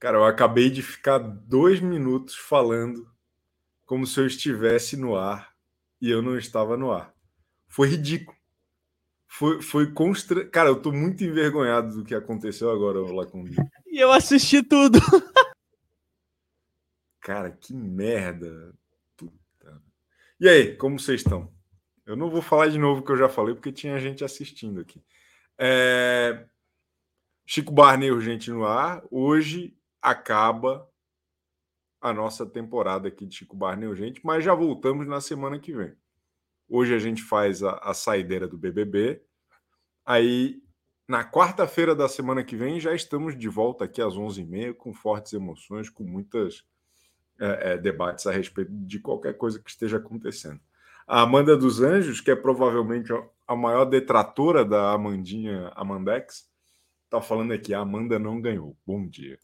Cara, eu acabei de ficar dois minutos falando como se eu estivesse no ar e eu não estava no ar. Foi ridículo. Foi, foi constra... Cara, eu tô muito envergonhado do que aconteceu agora lá comigo. E eu assisti tudo. Cara, que merda. Puta. E aí, como vocês estão? Eu não vou falar de novo o que eu já falei, porque tinha gente assistindo aqui. É... Chico Barney Urgente no ar. Hoje acaba a nossa temporada aqui de Chico Barney Urgente, mas já voltamos na semana que vem. Hoje a gente faz a, a saideira do BBB. Aí, na quarta-feira da semana que vem, já estamos de volta aqui às 11h30 com fortes emoções, com muitos é, é, debates a respeito de qualquer coisa que esteja acontecendo. A Amanda dos Anjos, que é provavelmente a maior detratora da Amandinha Amandex, está falando aqui: a Amanda não ganhou. Bom dia.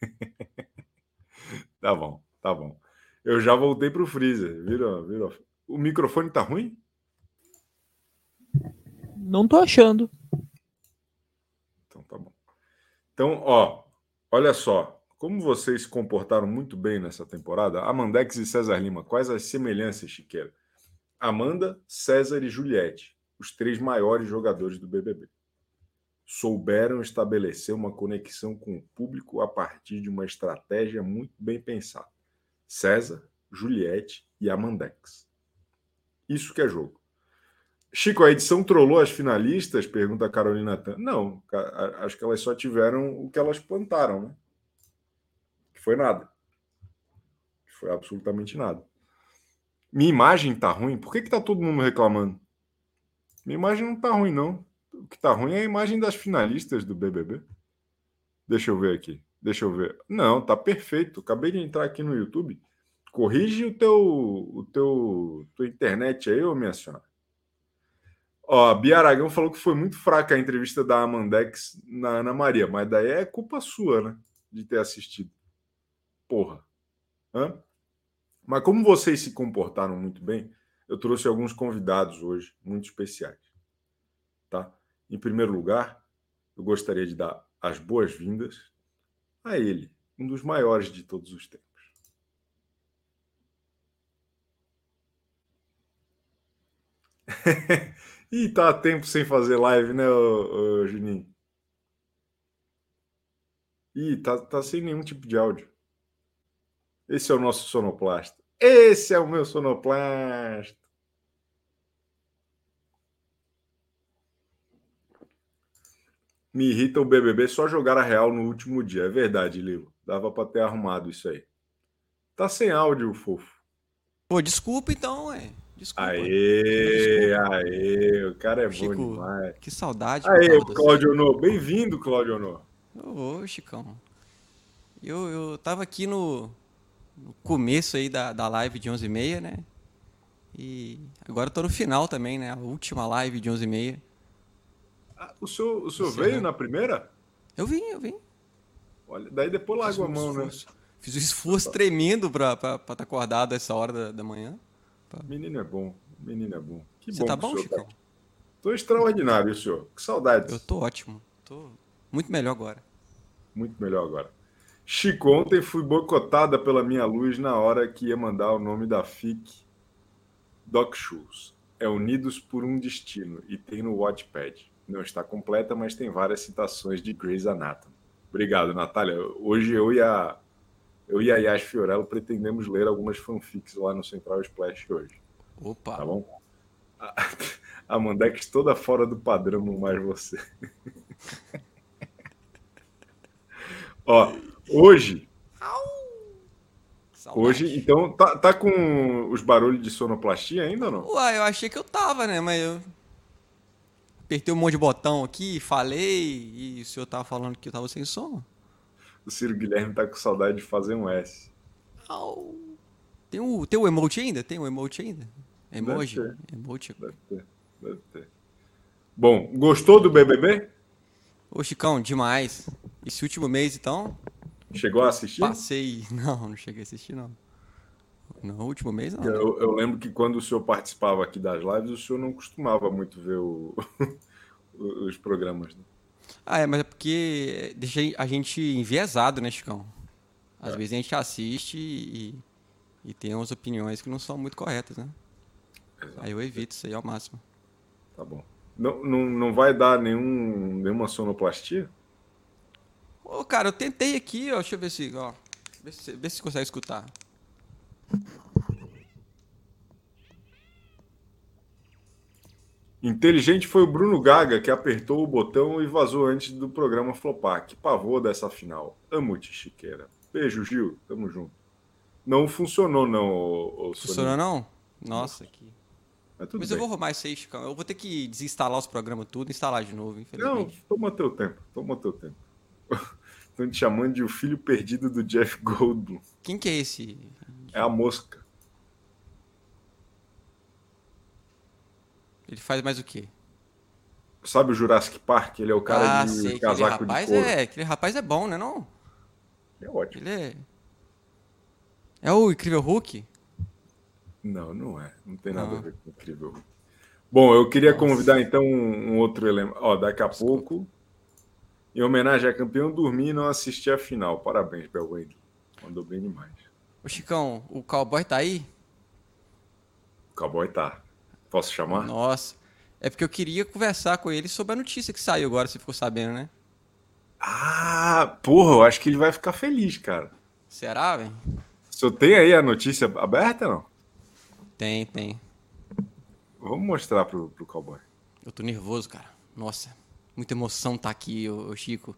tá bom, tá bom. Eu já voltei para o freezer. Virou, virou. O microfone tá ruim? Não tô achando. Então tá bom. Então, ó, olha só. Como vocês se comportaram muito bem nessa temporada, Amandex e César Lima, quais as semelhanças, Chiqueira? Amanda, César e Juliette, os três maiores jogadores do BBB souberam estabelecer uma conexão com o público a partir de uma estratégia muito bem pensada. César, Juliette e Amandex. Isso que é jogo. Chico, a edição trollou as finalistas? Pergunta a Carolina Tan. Não, acho que elas só tiveram o que elas plantaram, né? Que foi nada. Que foi absolutamente nada. Minha imagem tá ruim? Por que, que tá todo mundo reclamando? Minha imagem não tá ruim, não. O que tá ruim é a imagem das finalistas do BBB. Deixa eu ver aqui. Deixa eu ver. Não, tá perfeito. Acabei de entrar aqui no YouTube. Corrige o teu, o teu, tua internet aí, ô minha senhora. Ó, Bia Aragão falou que foi muito fraca a entrevista da Amandex na Ana Maria, mas daí é culpa sua, né? De ter assistido. Porra. Hã? Mas como vocês se comportaram muito bem, eu trouxe alguns convidados hoje, muito especiais. Em primeiro lugar, eu gostaria de dar as boas-vindas a ele, um dos maiores de todos os tempos. Ih, tá tempo sem fazer live, né, ô, ô, Juninho? Ih, tá, tá sem nenhum tipo de áudio. Esse é o nosso sonoplasta. Esse é o meu sonoplasta. Me irrita o BBB só jogar a real no último dia. É verdade, Lilo. Dava para ter arrumado isso aí. Tá sem áudio, fofo. Pô, desculpa então, é. Desculpa. Aê, desculpa. aê, o cara é Chico, bom demais. Que saudade. Aê, Claudio Honor. Bem-vindo, Claudio Honor. Ô, Chicão. Eu, eu tava aqui no, no começo aí da, da live de 11h30, né? E agora eu tô no final também, né? A última live de 11h30. Ah, o senhor, o senhor veio na primeira? Eu vim, eu vim. Olha, daí depois larga a mão, né? Fiz um esforço tremendo para estar tá acordado essa hora da, da manhã. Pra... Menino é bom, menino é bom. Que Você bom tá bom, tá Chicão? Tô extraordinário, senhor. Que saudade. Eu tô ótimo. Tô muito melhor agora. Muito melhor agora. Chico, ontem fui boicotada pela minha luz na hora que ia mandar o nome da FIC Doc Shoes. É Unidos por um Destino e tem no Watchpad não está completa, mas tem várias citações de Grey's Anatomy. Obrigado, Natália. Hoje eu e a eu e a Yas Fiorello pretendemos ler algumas fanfics lá no Central Splash hoje. Opa! Tá bom? A, a Mandex toda fora do padrão, mais você. Ó, hoje. Hoje, então, tá, tá com os barulhos de sonoplastia ainda ou não? Uai, eu achei que eu tava, né? Mas eu apertei um monte de botão aqui, falei, e o senhor tava falando que eu tava sem som. O Ciro Guilherme tá com saudade de fazer um S. Oh. Tem o, tem o emote ainda? Tem o emote ainda? Emoji? Deve ter. Emote. Deve ter. Deve ter. Bom, gostou do BBB? Ô, Chicão, demais. Esse último mês, então... Chegou a assistir? Passei... Não, não cheguei a assistir, não. No último mês, não. Eu, eu, lembro que quando o senhor participava aqui das lives, o senhor não costumava muito ver o, os programas. Né? Ah, é, mas é porque deixa a gente enviesado, né, Chicão? Às é. vezes a gente assiste e, e tem umas opiniões que não são muito corretas, né? Exato. Aí eu evito isso aí ao máximo. Tá bom. Não, não, não vai dar nenhum, nenhuma sonoplastia? Ô, cara, eu tentei aqui, ó. Deixa eu ver se. Ó, se, vê se consegue escutar. Inteligente foi o Bruno Gaga que apertou o botão e vazou antes do programa flopar. Que pavor dessa final. Amo-te, Chiqueira. Beijo, Gil. Tamo junto. Não funcionou, não. Funcionou, não? Nossa, que. Mas, Mas eu vou arrumar isso aí, Chicão. Eu vou ter que desinstalar os programas tudo e instalar de novo, infelizmente. Não, toma teu tempo. Toma teu tempo. Estão te chamando de o filho perdido do Jeff Goldblum. Quem que é esse? É a mosca. Ele faz mais o quê? Sabe o Jurassic Park? Ele é o cara ah, de sei, casaco de couro. É, aquele rapaz é bom, né não? É ótimo. Ele é... É o Incrível Hulk? Não, não é. Não tem nada ah. a ver com o Incrível Hulk. Bom, eu queria Nossa. convidar então um, um outro elemento. Ó, daqui a Desculpa. pouco, em homenagem a campeão, dormir e não assistir a final. Parabéns, Belwende. Mandou bem demais. O Chicão, o cowboy tá aí? O cowboy tá. Posso chamar? Nossa. É porque eu queria conversar com ele sobre a notícia que saiu agora, você ficou sabendo, né? Ah, porra, eu acho que ele vai ficar feliz, cara. Será, velho? O senhor tem aí a notícia aberta não? Tem, tem. Vamos mostrar pro, pro cowboy. Eu tô nervoso, cara. Nossa, muita emoção tá aqui, ô, ô Chico.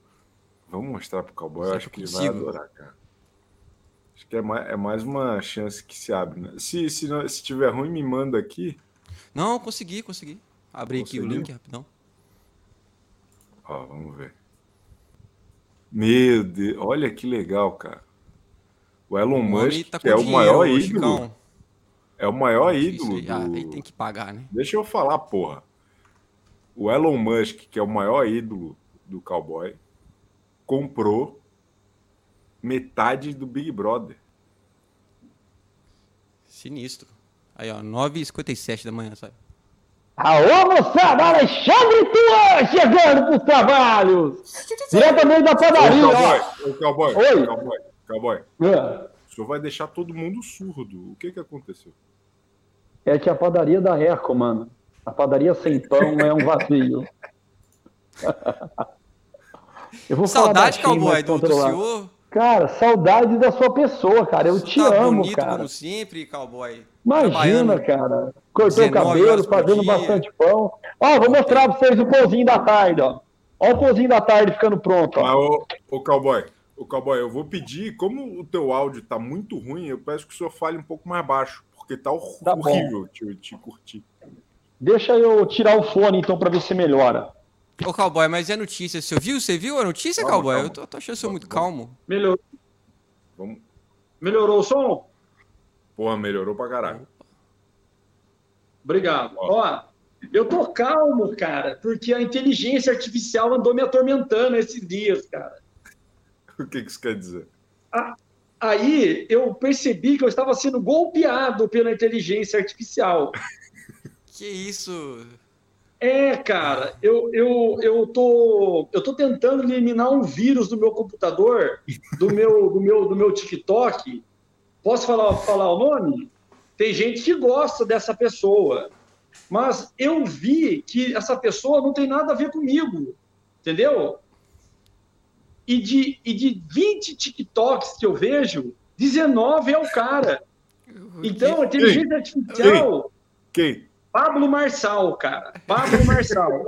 Vamos mostrar pro cowboy, eu acho que ele vai adorar, cara. Acho que é mais, é mais uma chance que se abre, né? Se, se, se tiver ruim, me manda aqui. Não, consegui, consegui. Abri aqui o link rapidão. Ó, vamos ver. Meu Deus, olha que legal, cara. O Elon o Musk, tá é o maior ídolo. Chicão. É o maior ídolo. Do... Ah, aí tem que pagar, né? Deixa eu falar, porra. O Elon Musk, que é o maior ídolo do cowboy, comprou metade do Big Brother. Sinistro. Aí, ó, 9h57 da manhã, sabe? Alô, moçada, Alexandre Tuan chegando para os trabalhos. Diretamente da padaria. Ô, cowboy, ô, cowboy, Oi. cowboy, cowboy. É. O senhor vai deixar todo mundo surdo. O que que aconteceu? É que a padaria da Reco, mano. A padaria sem pão é um vazio. Eu vou Saudade, cowboy, do, do senhor. Cara, saudade da sua pessoa, cara. Eu te tá amo, bonito cara. como sempre, cowboy. Imagina, cara. Cortou o cabelo, fazendo bastante pão. Ó, vou mostrar pra vocês o pãozinho da tarde, ó. Ó o pãozinho da tarde ficando pronto, ó. Ah, o, o cowboy, o cowboy, eu vou pedir, como o teu áudio tá muito ruim, eu peço que o senhor fale um pouco mais baixo, porque tá, tá horrível te, te curtir. Deixa eu tirar o fone então para ver se melhora. Ô, Cowboy, mas é notícia. Você viu? Você viu a notícia, calma, Cowboy? Calma. Eu tô, tô achando você muito calmo. Melhorou. Vamos. Melhorou o som? Porra, melhorou pra caralho. Obrigado. Ó. Ó, eu tô calmo, cara, porque a inteligência artificial andou me atormentando esses dias, cara. O que, que isso quer dizer? aí eu percebi que eu estava sendo golpeado pela inteligência artificial. Que isso? É, cara, eu, eu, eu, tô, eu tô tentando eliminar um vírus do meu computador, do meu, do meu, do meu TikTok. Posso falar, falar o nome? Tem gente que gosta dessa pessoa, mas eu vi que essa pessoa não tem nada a ver comigo, entendeu? E de, e de 20 TikToks que eu vejo, 19 é o cara. Então, a inteligência artificial. Quem? Quem? Pablo Marçal, cara. Pablo Marçal.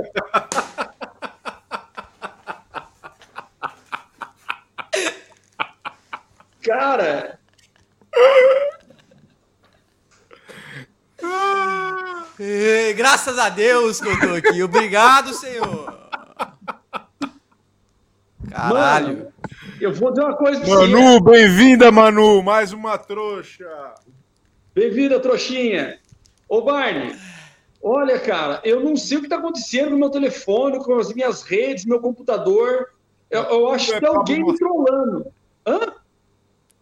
cara. graças a Deus que eu tô aqui. Obrigado, Senhor. Caralho. Mano, eu vou dizer uma coisa pra Manu, bem-vinda, Manu. Mais uma trouxa. Bem-vinda, trouxinha. Ô, Barney, olha, cara, eu não sei o que está acontecendo no meu telefone, com as minhas redes, meu computador. Eu, eu acho que tem alguém me trollando. Hã?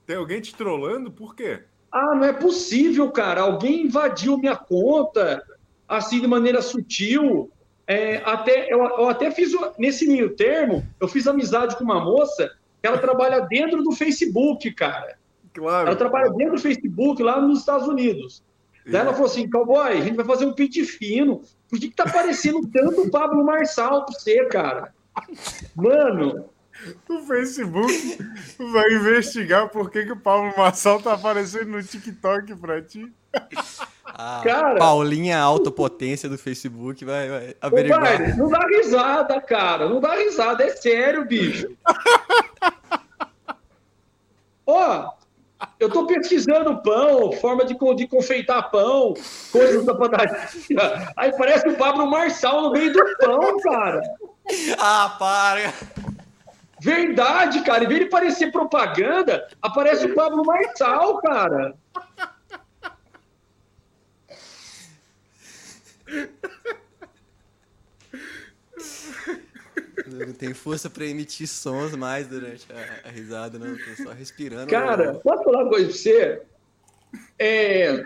Tem alguém te trollando? Por quê? Ah, não é possível, cara. Alguém invadiu minha conta, assim, de maneira sutil. É, até, eu, eu até fiz, nesse meio termo, eu fiz amizade com uma moça que ela trabalha dentro do Facebook, cara. Claro. Ela trabalha dentro do Facebook lá nos Estados Unidos. Daí ela falou assim, cowboy, a gente vai fazer um pente fino. Por que, que tá parecendo tanto o Pablo Marçal pra você, cara? Mano, O Facebook vai investigar por que, que o Pablo Marçal tá aparecendo no TikTok pra ti. A Cara- Paulinha Autopotência do Facebook vai, vai averiguar. pai, não dá risada, cara. Não dá risada, é sério, bicho. Ó, eu tô pesquisando pão, forma de, de confeitar pão, coisas da padaria. Aí parece o Pablo Marçal no meio do pão, cara. Ah, para! Verdade, cara. Em vez de parecer propaganda, aparece o Pablo Marçal, cara. Não tenho força pra emitir sons mais durante a, a risada, não. Tô só respirando. Cara, posso falar uma coisa pra você? É,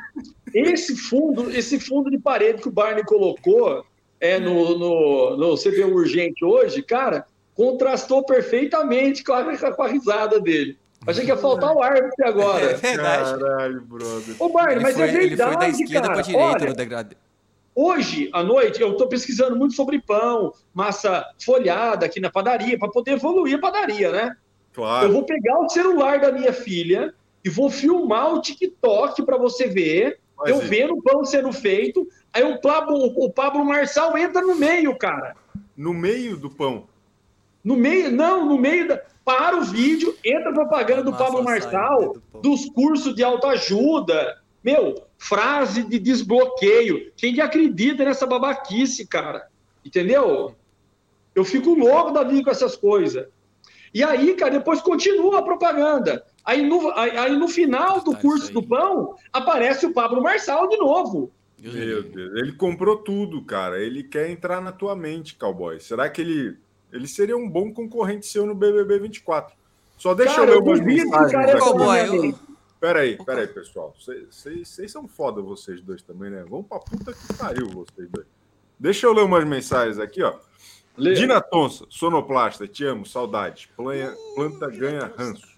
esse fundo, esse fundo de parede que o Barney colocou é, no, no, no CPU Urgente hoje, cara, contrastou perfeitamente com a, com a risada dele. Achei que ia faltar o pra você É agora. verdade. Caralho, brother. Ô, Barney, Ele mas foi, é verdade, ele foi da esquerda cara. pra direita Olha, no degradê. Hoje, à noite, eu estou pesquisando muito sobre pão, massa folhada aqui na padaria, para poder evoluir a padaria, né? Eu Claro. vou pegar o celular da minha filha e vou filmar o TikTok para você ver, Faz eu isso. vendo o pão sendo feito, aí o Pablo, o Pablo Marçal entra no meio, cara. No meio do pão. No meio, não, no meio da. Para o vídeo, entra a propaganda do Pablo Marçal, do dos cursos de autoajuda. Meu, frase de desbloqueio. Quem que acredita nessa babaquice, cara? Entendeu? Eu fico louco da vida com essas coisas. E aí, cara, depois continua a propaganda. Aí no, aí, aí no final do Tá, curso do pão, aparece o Pablo Marçal de novo. Meu. Deus. Ele comprou tudo, cara. Ele quer entrar na tua mente, cowboy. Será que ele. Ele seria um bom concorrente seu no BBB 24. Só deixa Cara, eu eu que o mensagens cara é aqui. Cowboy, minha eu- mente. Peraí, peraí, pessoal. Vocês são foda, vocês dois também, né? Vamos pra puta que pariu, vocês dois. Deixa eu ler umas mensagens aqui, ó. Lê. Dina Tonsa, sonoplasta, te amo, saudades. Planha- planta ganha ranço.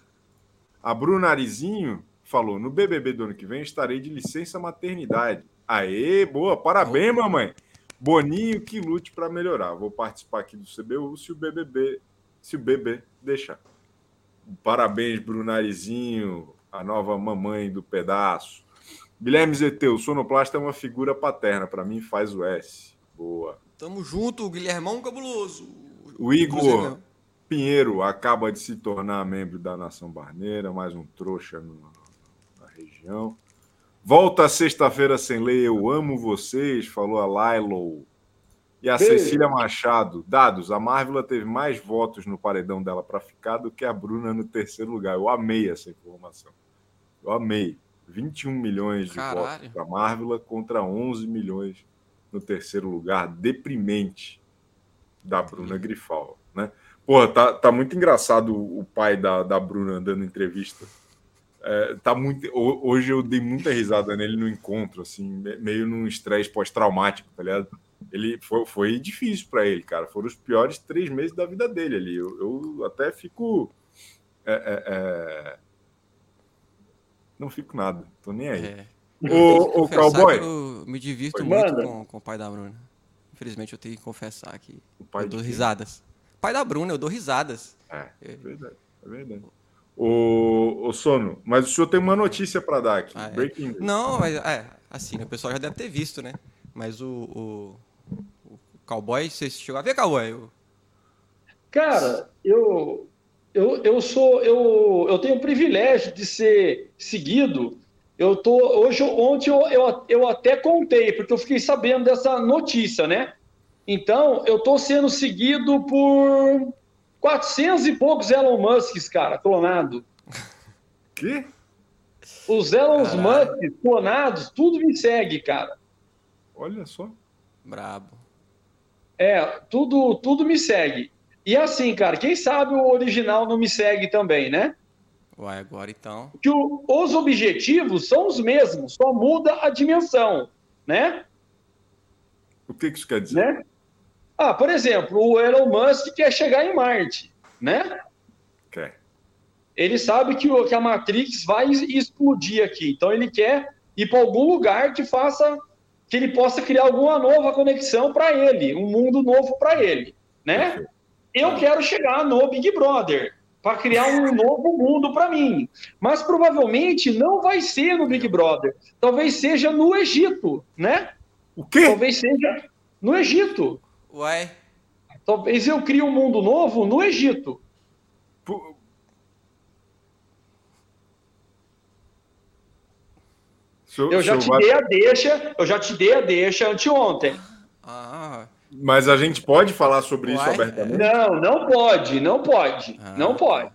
A Bruna Arizinho falou: no BBB do ano que vem estarei de licença maternidade. Aê, boa, parabéns, mamãe. Boninho que lute para melhorar. Vou participar aqui do CBU se o BBB, se o bebê deixar. Parabéns, Brunarizinho, a nova mamãe do pedaço. Guilherme Zeteu, o sonoplasta é uma figura paterna. Para mim, faz o S. Boa. Tamo junto, Guilhermão Cabuloso. O Igor Inclusive, Pinheiro acaba de se tornar membro da Nação Barneira, mais um trouxa no- na região. Volta sexta-feira sem lei, eu amo vocês, falou a Lilo. E a Beijo. Cecília Machado, dados, a Marvila teve mais votos no paredão dela para ficar do que a Bruna no terceiro lugar. Eu amei essa informação. Eu amei. 21 milhões de Caralho. votos para Marvila contra 11 milhões no terceiro lugar. Deprimente da Bruna Grifal, né? Porra, tá, tá muito engraçado o pai da, da Bruna dando entrevista. É, tá muito, ho- hoje eu dei muita risada nele no encontro, assim, me- meio num estresse pós-traumático, tá ligado? Ele foi, foi difícil para ele, cara. Foram os piores três meses da vida dele ali. Eu, eu até fico. é, é, é, Não fico nada, tô nem aí. É. Ô Confessar cowboy, Eu me divirto Oi. muito com, com o pai da Bruna. Infelizmente eu tenho que confessar que o pai eu dou quem? risadas. Pai da Bruna, eu dou risadas. É, é verdade, é verdade. Ô, ô Sono, mas o senhor tem uma notícia para dar aqui. Ah, é. Breaking. Não, mas é, assim, o pessoal já deve ter visto, né? Mas o, o, o cowboy, você chegou a ver, cowboy? Cara, eu, eu, eu sou, eu, eu tenho o privilégio de ser seguido. Eu tô hoje, ontem eu, eu, eu até contei, porque eu fiquei sabendo dessa notícia, né? Então, eu tô sendo seguido por 400 e poucos Elon Musks, cara, clonado. Que? Os Elon. Musks clonados, tudo me segue, cara. Olha só. Brabo. É, tudo, tudo me segue. E assim, cara, quem sabe o original não me segue também, né? Uai, agora então. que o- os objetivos são os mesmos, só muda a dimensão, né? O que que isso quer dizer? né? Ah, por exemplo, o Elon Musk quer chegar em Marte, né? Quer. Ele sabe que, o, que a Matrix vai explodir aqui, então ele quer ir para algum lugar que faça que ele possa criar alguma nova conexão para ele, um mundo novo para ele, né? Eu quero chegar no Big Brother para criar um novo mundo para mim, mas provavelmente não vai ser no Big Brother, talvez seja no Egito, né? O quê? Talvez seja no Egito. Ué? Talvez eu crie um mundo novo no Egito. Senhor- Eu já te vai- dei a deixa, eu já te dei a deixa anteontem. Ah, Mas a gente pode falar sobre isso Uai. abertamente? Não, não pode, não pode, Ah, não pode.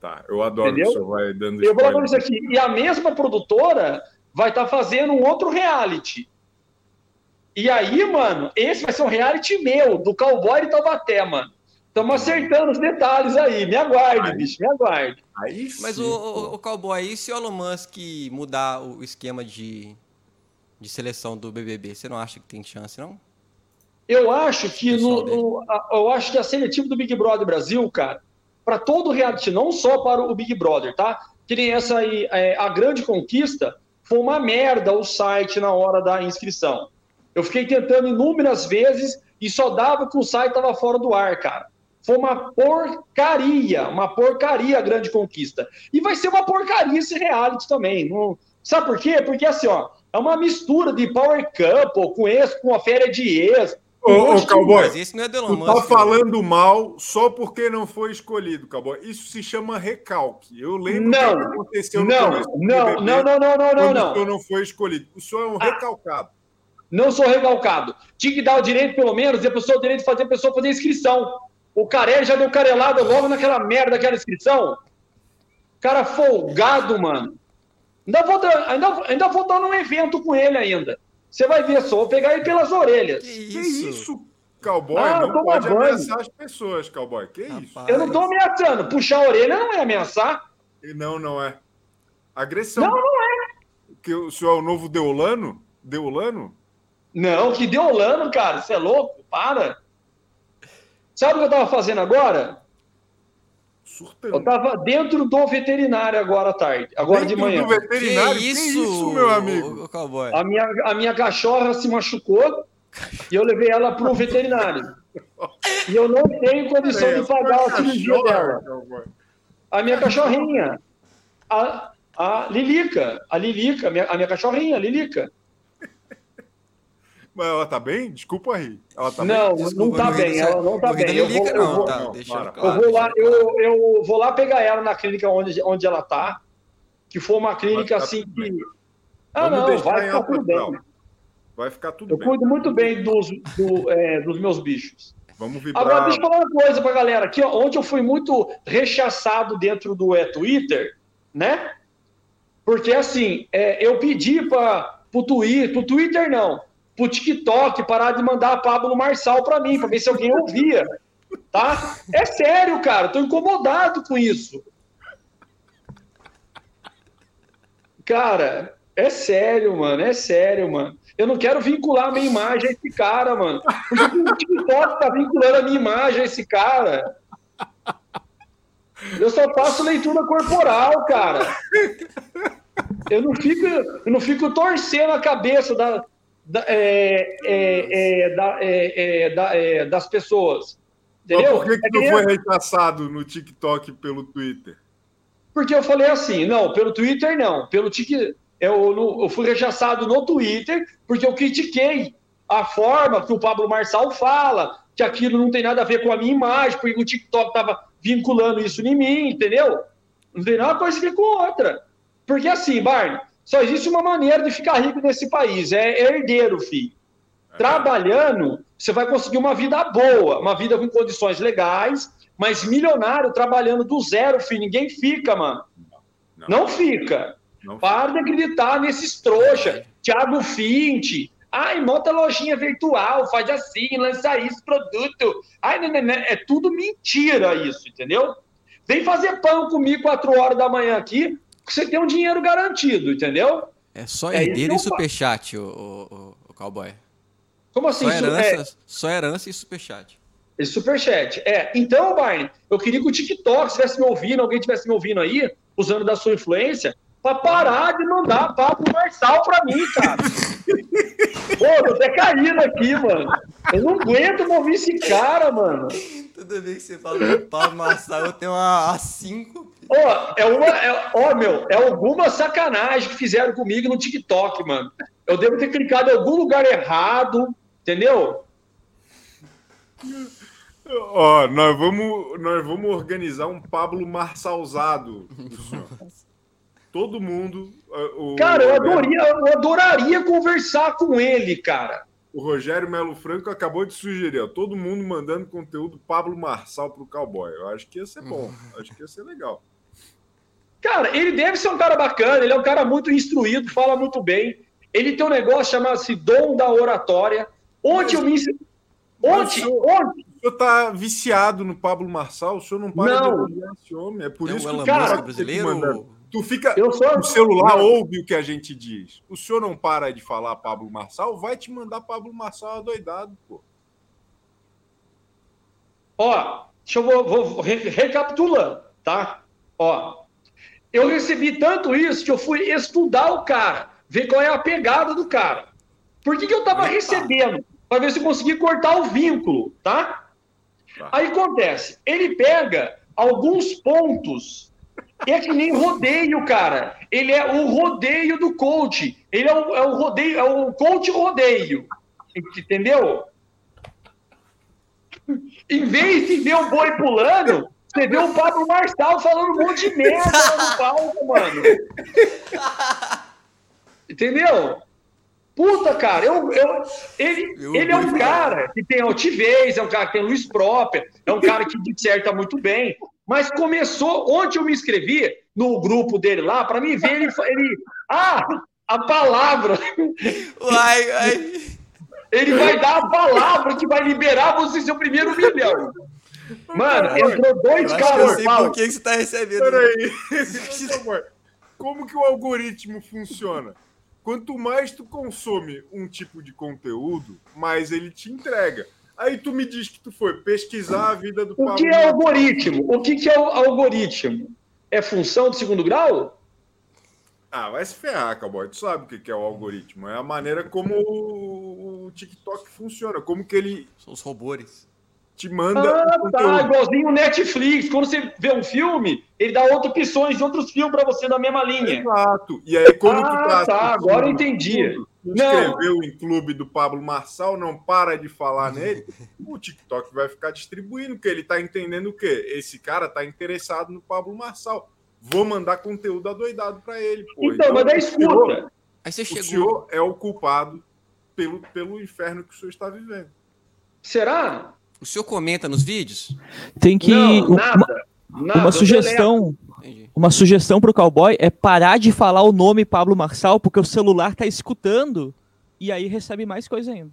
Tá, eu adoro Entendeu? que o senhor vai dando Eu vou falar isso aqui. E a mesma produtora vai estar fazendo um outro reality. E aí, mano, esse vai ser um reality meu, do cowboy de Taubaté, mano. Estamos acertando os detalhes aí. Me aguarde, Ai. bicho, me aguarde. Aí mas sim, o, o, o Cowboy, e se o Elon Musk mudar o esquema de, de seleção do BBB, você não acha que tem chance, não? Eu acho que no, no- a- eu acho que a seletiva do Big Brother Brasil, cara, para todo o reality, não só para o Big Brother, tá? Que nem essa aí, é, a grande conquista, foi uma merda o site na hora da inscrição. Eu fiquei tentando inúmeras vezes e só dava que o site tava fora do ar, cara. Foi uma porcaria, uma porcaria a grande conquista. E vai ser uma porcaria esse reality também. Não... Sabe por quê? Porque assim, ó, é uma mistura de Power Couple com ex, com a férias de ex. Ô, ô, Mas Cowboy, Mas esse não é do Elon tu Musk. tá né? falando mal só porque não foi escolhido, Cowboy. Isso se chama recalque. Eu lembro Não, que aconteceu no Não, começo do não, BBB, não, não, não, não, não, não. senhor não foi escolhido. O senhor é um Ah. recalcado. Não sou recalcado. Tinha que dar o direito, pelo menos, a pessoa o direito de fazer a pessoa fazer inscrição. O Carelli já deu carelada logo naquela merda daquela inscrição. Cara folgado, mano. Ainda vou, dar, ainda, ainda vou dar num evento com ele ainda. Você vai ver só, vou pegar ele pelas orelhas. Que Que isso? isso, Cowboy? Ah, não pode banho. ameaçar as pessoas, Cowboy. Que isso? Rapaz. Eu não tô ameaçando. Puxar a orelha não é ameaçar. E Não, não é. Agressão. Não, não é. Que o senhor é o novo Deolano? Deolano? Não, que deu lano, cara. Você é louco? Para. Sabe o que eu tava fazendo agora? Surtando. Eu tava dentro do veterinário agora à tarde, agora de Dentro manhã. do veterinário? Que isso, que isso meu amigo? o- Cowboy? A minha, a minha cachorra se machucou e eu levei ela para o veterinário. E eu não tenho condição É, de pagar a cirurgia dela. Cowboy. A minha cachorrinha, a, a Lilica, a Lilica, a minha, a minha cachorrinha, a Lilica. Mas ela tá bem? Desculpa aí. Ela tá não, bem? não Desculpa, tá não ri bem, ela não tá bem. Eu vou, Lilica, eu vou- tá? claro. eu vou lá, eu, eu vou lá pegar ela na clínica onde, onde ela tá, que foi uma clínica ficar assim que. Ah, Vamos não, vai ficar tudo bem. Vai ficar tudo Eu bem. cuido muito bem dos, do, é, dos meus bichos. Vamos vibrar. Agora, deixa eu falar uma coisa pra galera aqui, ó. Ontem eu fui muito rechaçado dentro do é, Twitter, né? Porque, assim, é, eu pedi para o Twitter, pro Twitter não, pro TikTok parar de mandar a Pablo Marçal para mim, para ver se alguém ouvia, tá? É sério, cara, tô incomodado com isso. Cara, é sério, mano, é sério, mano. Eu não quero vincular a minha imagem a esse cara, mano. O TikTok tá vinculando a minha imagem a esse cara. Eu só faço leitura corporal, cara. Eu não fico, eu não fico torcendo a cabeça da, da- é, é, é, da- é, da- das pessoas. Mas Entendeu? por que, que tu foi rechaçado no TikTok pelo Twitter? Porque eu falei assim, não, pelo Twitter não, pelo Tik, eu, eu fui rechaçado no Twitter porque eu critiquei a forma que o Pablo Marçal fala, que aquilo não tem nada a ver com a minha imagem, porque o TikTok estava vinculando isso em mim, entendeu? Não tem nada coisa a ver com outra. Porque assim, Barney, só existe uma maneira de ficar rico nesse país, é herdeiro, filho. Trabalhando, você vai conseguir uma vida boa, uma vida com condições legais, mas milionário trabalhando do zero, filho, ninguém fica, mano. Não. Não fica. Não Para de acreditar nesses trouxa. Thiago Fint. Ai, monta lojinha virtual, faz assim, lança isso, produto. Ai, né, né, né. é tudo mentira isso, entendeu? Vem fazer pão comigo 4 horas da manhã aqui, você tem um dinheiro garantido, entendeu? É só É herdeiro eu e superchat, o, o, o- Cowboy. Como assim? Só herança, é... só herança e superchat. Esse superchat. É, então, Barney, eu queria que o TikTok estivesse me ouvindo, alguém estivesse me ouvindo aí, usando da sua influência, para parar de mandar papo Marçal para mim, cara. Pô, tô até caindo aqui, mano. Eu não aguento ouvir esse cara, mano. Toda vez que você fala Pablo Marçal, eu tenho uma A5. Ó, é uma. É, ó, meu, é alguma sacanagem que fizeram comigo no TikTok, mano. Eu devo ter clicado em algum lugar errado, entendeu? Ó, nós vamos, nós vamos organizar um Pablo Marçalzado. Todo mundo. O, cara, eu adoraria, eu adoraria conversar com ele, cara. O Rogério Melo Franco acabou de sugerir, ó, todo mundo mandando conteúdo Pablo Marçal pro cowboy. Eu acho que ia ser bom, acho que ia ser legal. Cara, ele deve ser um cara bacana, ele é um cara muito instruído, fala muito bem. Ele tem um negócio chamado-se dom da oratória. Ontem eu me. Ontem, ontem, o senhor está viciado no Pablo Marçal, o senhor não para não. de ouvir esse homem. É por é isso que o cara brasileiro. Tu fica. Eu sou... O celular não. ouve o que a gente diz. O senhor não para de falar Pablo Marçal, vai te mandar Pablo Marçal adoidado, pô. Ó, deixa eu vou, vou recapitulando, tá? Ó, eu recebi tanto isso que eu fui estudar o cara, ver qual é a pegada do cara. Por que, que eu tava recebendo? Para ver se eu conseguia cortar o vínculo, tá? Tá. Aí acontece, ele pega alguns pontos. É que nem rodeio, cara. Ele é o rodeio do coach. Ele é o, é o rodeio, é o coach rodeio. Entendeu? Em vez de ver o boi pulando, você vê o Pablo Marçal falando um monte de merda no palco, mano. Entendeu? Puta, cara, eu, eu, ele, eu ele é um cara que tem altivez, é um cara que tem luz própria, é um cara que disserta muito bem. Mas começou, ontem eu me inscrevi no grupo dele lá, para mim ver ele, ele. Ah, a palavra! Uai, uai. Ele vai dar a palavra que vai liberar você seu primeiro milhão. Mano, entrou dois caras. Por que você tá recebendo? Peraí, como que o algoritmo funciona? Quanto mais tu consome um tipo de conteúdo, mais ele te entrega. Aí tu me diz que tu foi pesquisar a vida do O que é algoritmo? O que, que é o algoritmo? É função de segundo grau? Ah, vai se ferrar, cowboy. Tu sabe o que é o algoritmo. É a maneira como o TikTok funciona, como que ele. São os robôs te manda. Ah, tá, igualzinho o Netflix. Quando você vê um filme, ele dá outras opções de outros filmes para você na mesma linha. Exato. E aí, quando ah, tu tá. tá agora eu entendi. Tu escreveu em clube do Pablo Marçal, não para de falar nele, o TikTok vai ficar distribuindo, porque ele tá entendendo o quê? Esse cara tá interessado no Pablo Marçal. Vou mandar conteúdo adoidado para ele. Pô. Então, então, mas daí escuta. Senhor, aí você chegou... O senhor é o culpado pelo, pelo inferno que o senhor está vivendo. Será? O senhor comenta nos vídeos? Tem que. Não, nada, nada, uma sugestão. Uma sugestão pro cowboy é parar de falar o nome Pablo Marçal, porque o celular tá escutando e aí recebe mais coisa ainda.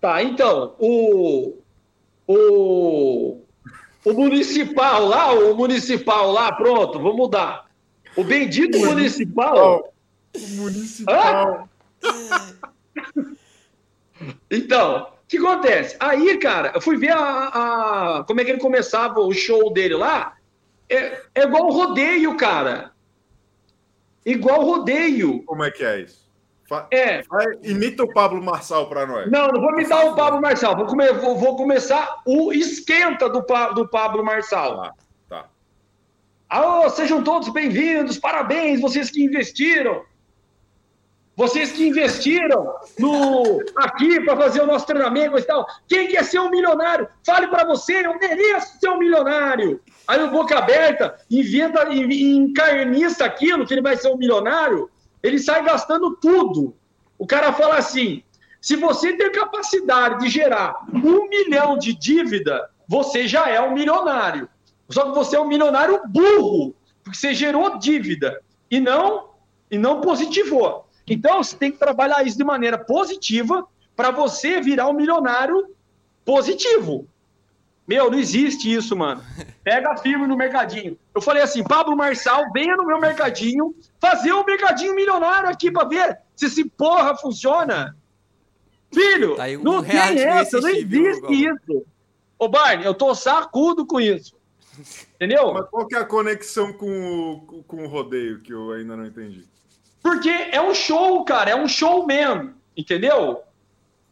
Tá, então, o. O. O municipal lá, o municipal lá, pronto, vou mudar. O bendito municipal. O municipal. Então, o que acontece? Aí, cara, eu fui ver a, a, como é que ele começava o show dele lá. É, é igual rodeio, cara. Igual rodeio. Como é que é isso? Fa é. imita o Pablo Marçal para nós. Não, não vou imitar o Pablo Marçal. Vou, come, vou, vou começar o esquenta do, do Pablo Marçal. Ah, tá. Alô, sejam todos bem-vindos, parabéns, vocês que investiram. Vocês que investiram no aqui para fazer o nosso treinamento e tal. Quem quer ser um milionário? Fale para você, eu mereço ser um milionário. Aí o boca aberta inventa encarniça aquilo que ele vai ser um milionário. Ele sai gastando tudo. O cara fala assim: se você tem capacidade de gerar um milhão de dívida, você já é um milionário. Só que você é um milionário burro, porque você gerou dívida e não e não positivou. Então, você tem que trabalhar isso de maneira positiva para você virar um milionário positivo. Meu, não existe isso, mano. Pega firme no mercadinho. Eu falei assim, Pablo Marçal, venha no meu mercadinho fazer o um mercadinho milionário aqui pra ver se esse porra funciona. Filho, tá um não tem essa, não existe isso. Ô, Barney, eu tô sacudo com isso. Entendeu? Mas qual que é a conexão com o, com o rodeio que eu ainda não entendi? Porque é um show, cara, é um show mesmo, entendeu?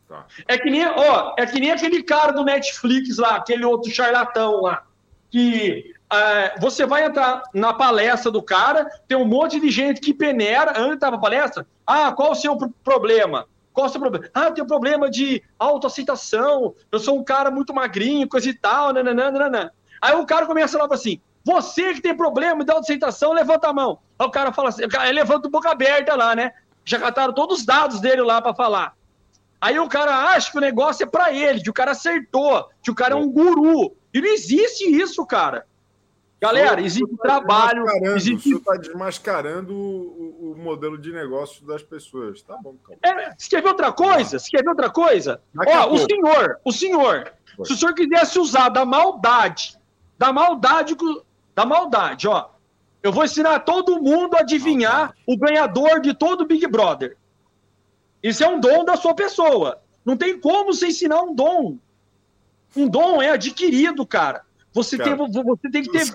Tá. É que nem, ó, é que nem aquele cara do Netflix lá, aquele outro charlatão lá, que uh, você vai entrar na palestra do cara, tem um monte de gente que peneira antes da palestra. Ah, qual o seu problema? Qual o seu problema? Ah, eu tenho problema de autoaceitação, eu sou um cara muito magrinho, coisa e tal, nananana. Aí o cara começa lá assim, você que tem problema de autoaceitação, levanta a mão. Aí o cara fala assim, ele levanta boca aberta lá, né? Já cataram todos os dados dele lá para falar. Aí o cara acha que o negócio é para ele, que o cara acertou, que o cara é um guru. E não existe isso, cara. Galera, existe tá trabalho. Existe... O senhor está desmascarando o, o, modelo de negócio das pessoas. Tá bom, calma. É, você quer ver outra coisa? Você quer ver outra coisa? Ó, o senhor, o senhor, Foi. se o senhor quisesse usar da maldade, da maldade, da maldade, ó. Eu vou ensinar todo mundo a adivinhar o ganhador de todo o Big Brother. Isso é um dom da sua pessoa. Não tem como você ensinar um dom. Um dom é adquirido, cara. Você, cara, tem, você tem que ter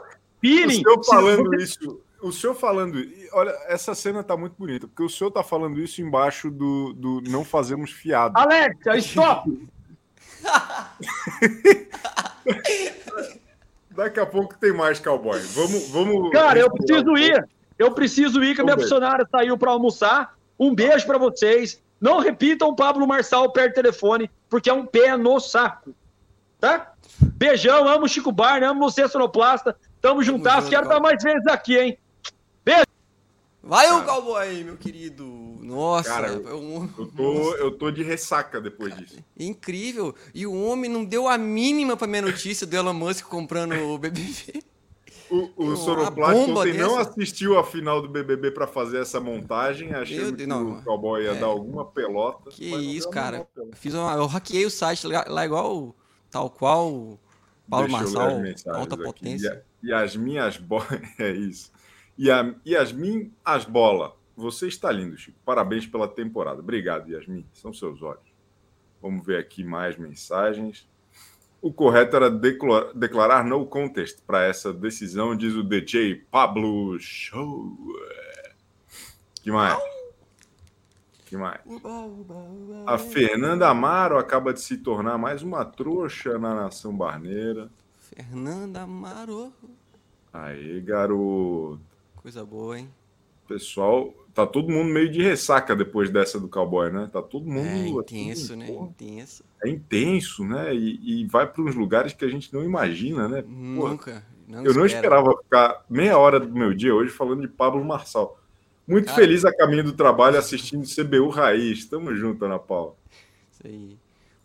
feeling. O senhor falando você... isso, o senhor falando. Olha, essa cena tá muito bonita, porque o senhor tá falando isso embaixo do, do não fazemos fiado. Alexa, stop! Daqui a pouco tem mais cowboy. Vamos, vamos. Cara, eu preciso ir. Eu preciso ir, que a minha funcionária saiu para almoçar. Um beijo para vocês. Não repitam Pablo Marçal perto do telefone, porque é um pé no saco. Tá? Beijão, amo Chico Barney, amo você, Sonoplasta. Tamo juntas, quero estar mais vezes aqui, hein? Beijo! Vai o cowboy, meu querido. Nossa, cara, eu, eu, tô, eu tô de ressaca depois cara, disso. Incrível. E o homem não deu a mínima pra minha notícia do Elon Musk comprando o BBB. O, o Sonoplast ontem não assistiu a final do BBB para fazer essa montagem, achando que não, o cowboy ia é. dar alguma pelota. Que isso, cara. Eu, fiz uma, eu hackeei o site lá, lá igual, tal qual o Paulo Deixa Marçal, alta aqui. potência. E, as minhas bolas. É isso. E a Yasmin Asbola. Você está lindo, Chico. Parabéns pela temporada. Obrigado, Yasmin. São seus olhos. Vamos ver aqui mais mensagens. O correto era declarar, declarar no contest para essa decisão, diz o DJ Pablo Show. Que mais? Que mais? A Fernanda Amaro acaba de se tornar mais uma trouxa na nação barneira. Fernanda Amaro. Aí, garoto. Coisa boa, hein? Pessoal, tá todo mundo meio de ressaca depois dessa do cowboy, né? Tá todo mundo. É intenso, né? Intenso. É intenso, né? E, e vai para uns lugares que a gente não imagina, né? Nunca. Não eu espera. não esperava ficar meia hora do meu dia hoje falando de Pablo Marçal. Muito Cara, feliz a caminho do trabalho assistindo CBU Raiz. Tamo junto, Ana Paula. Isso aí.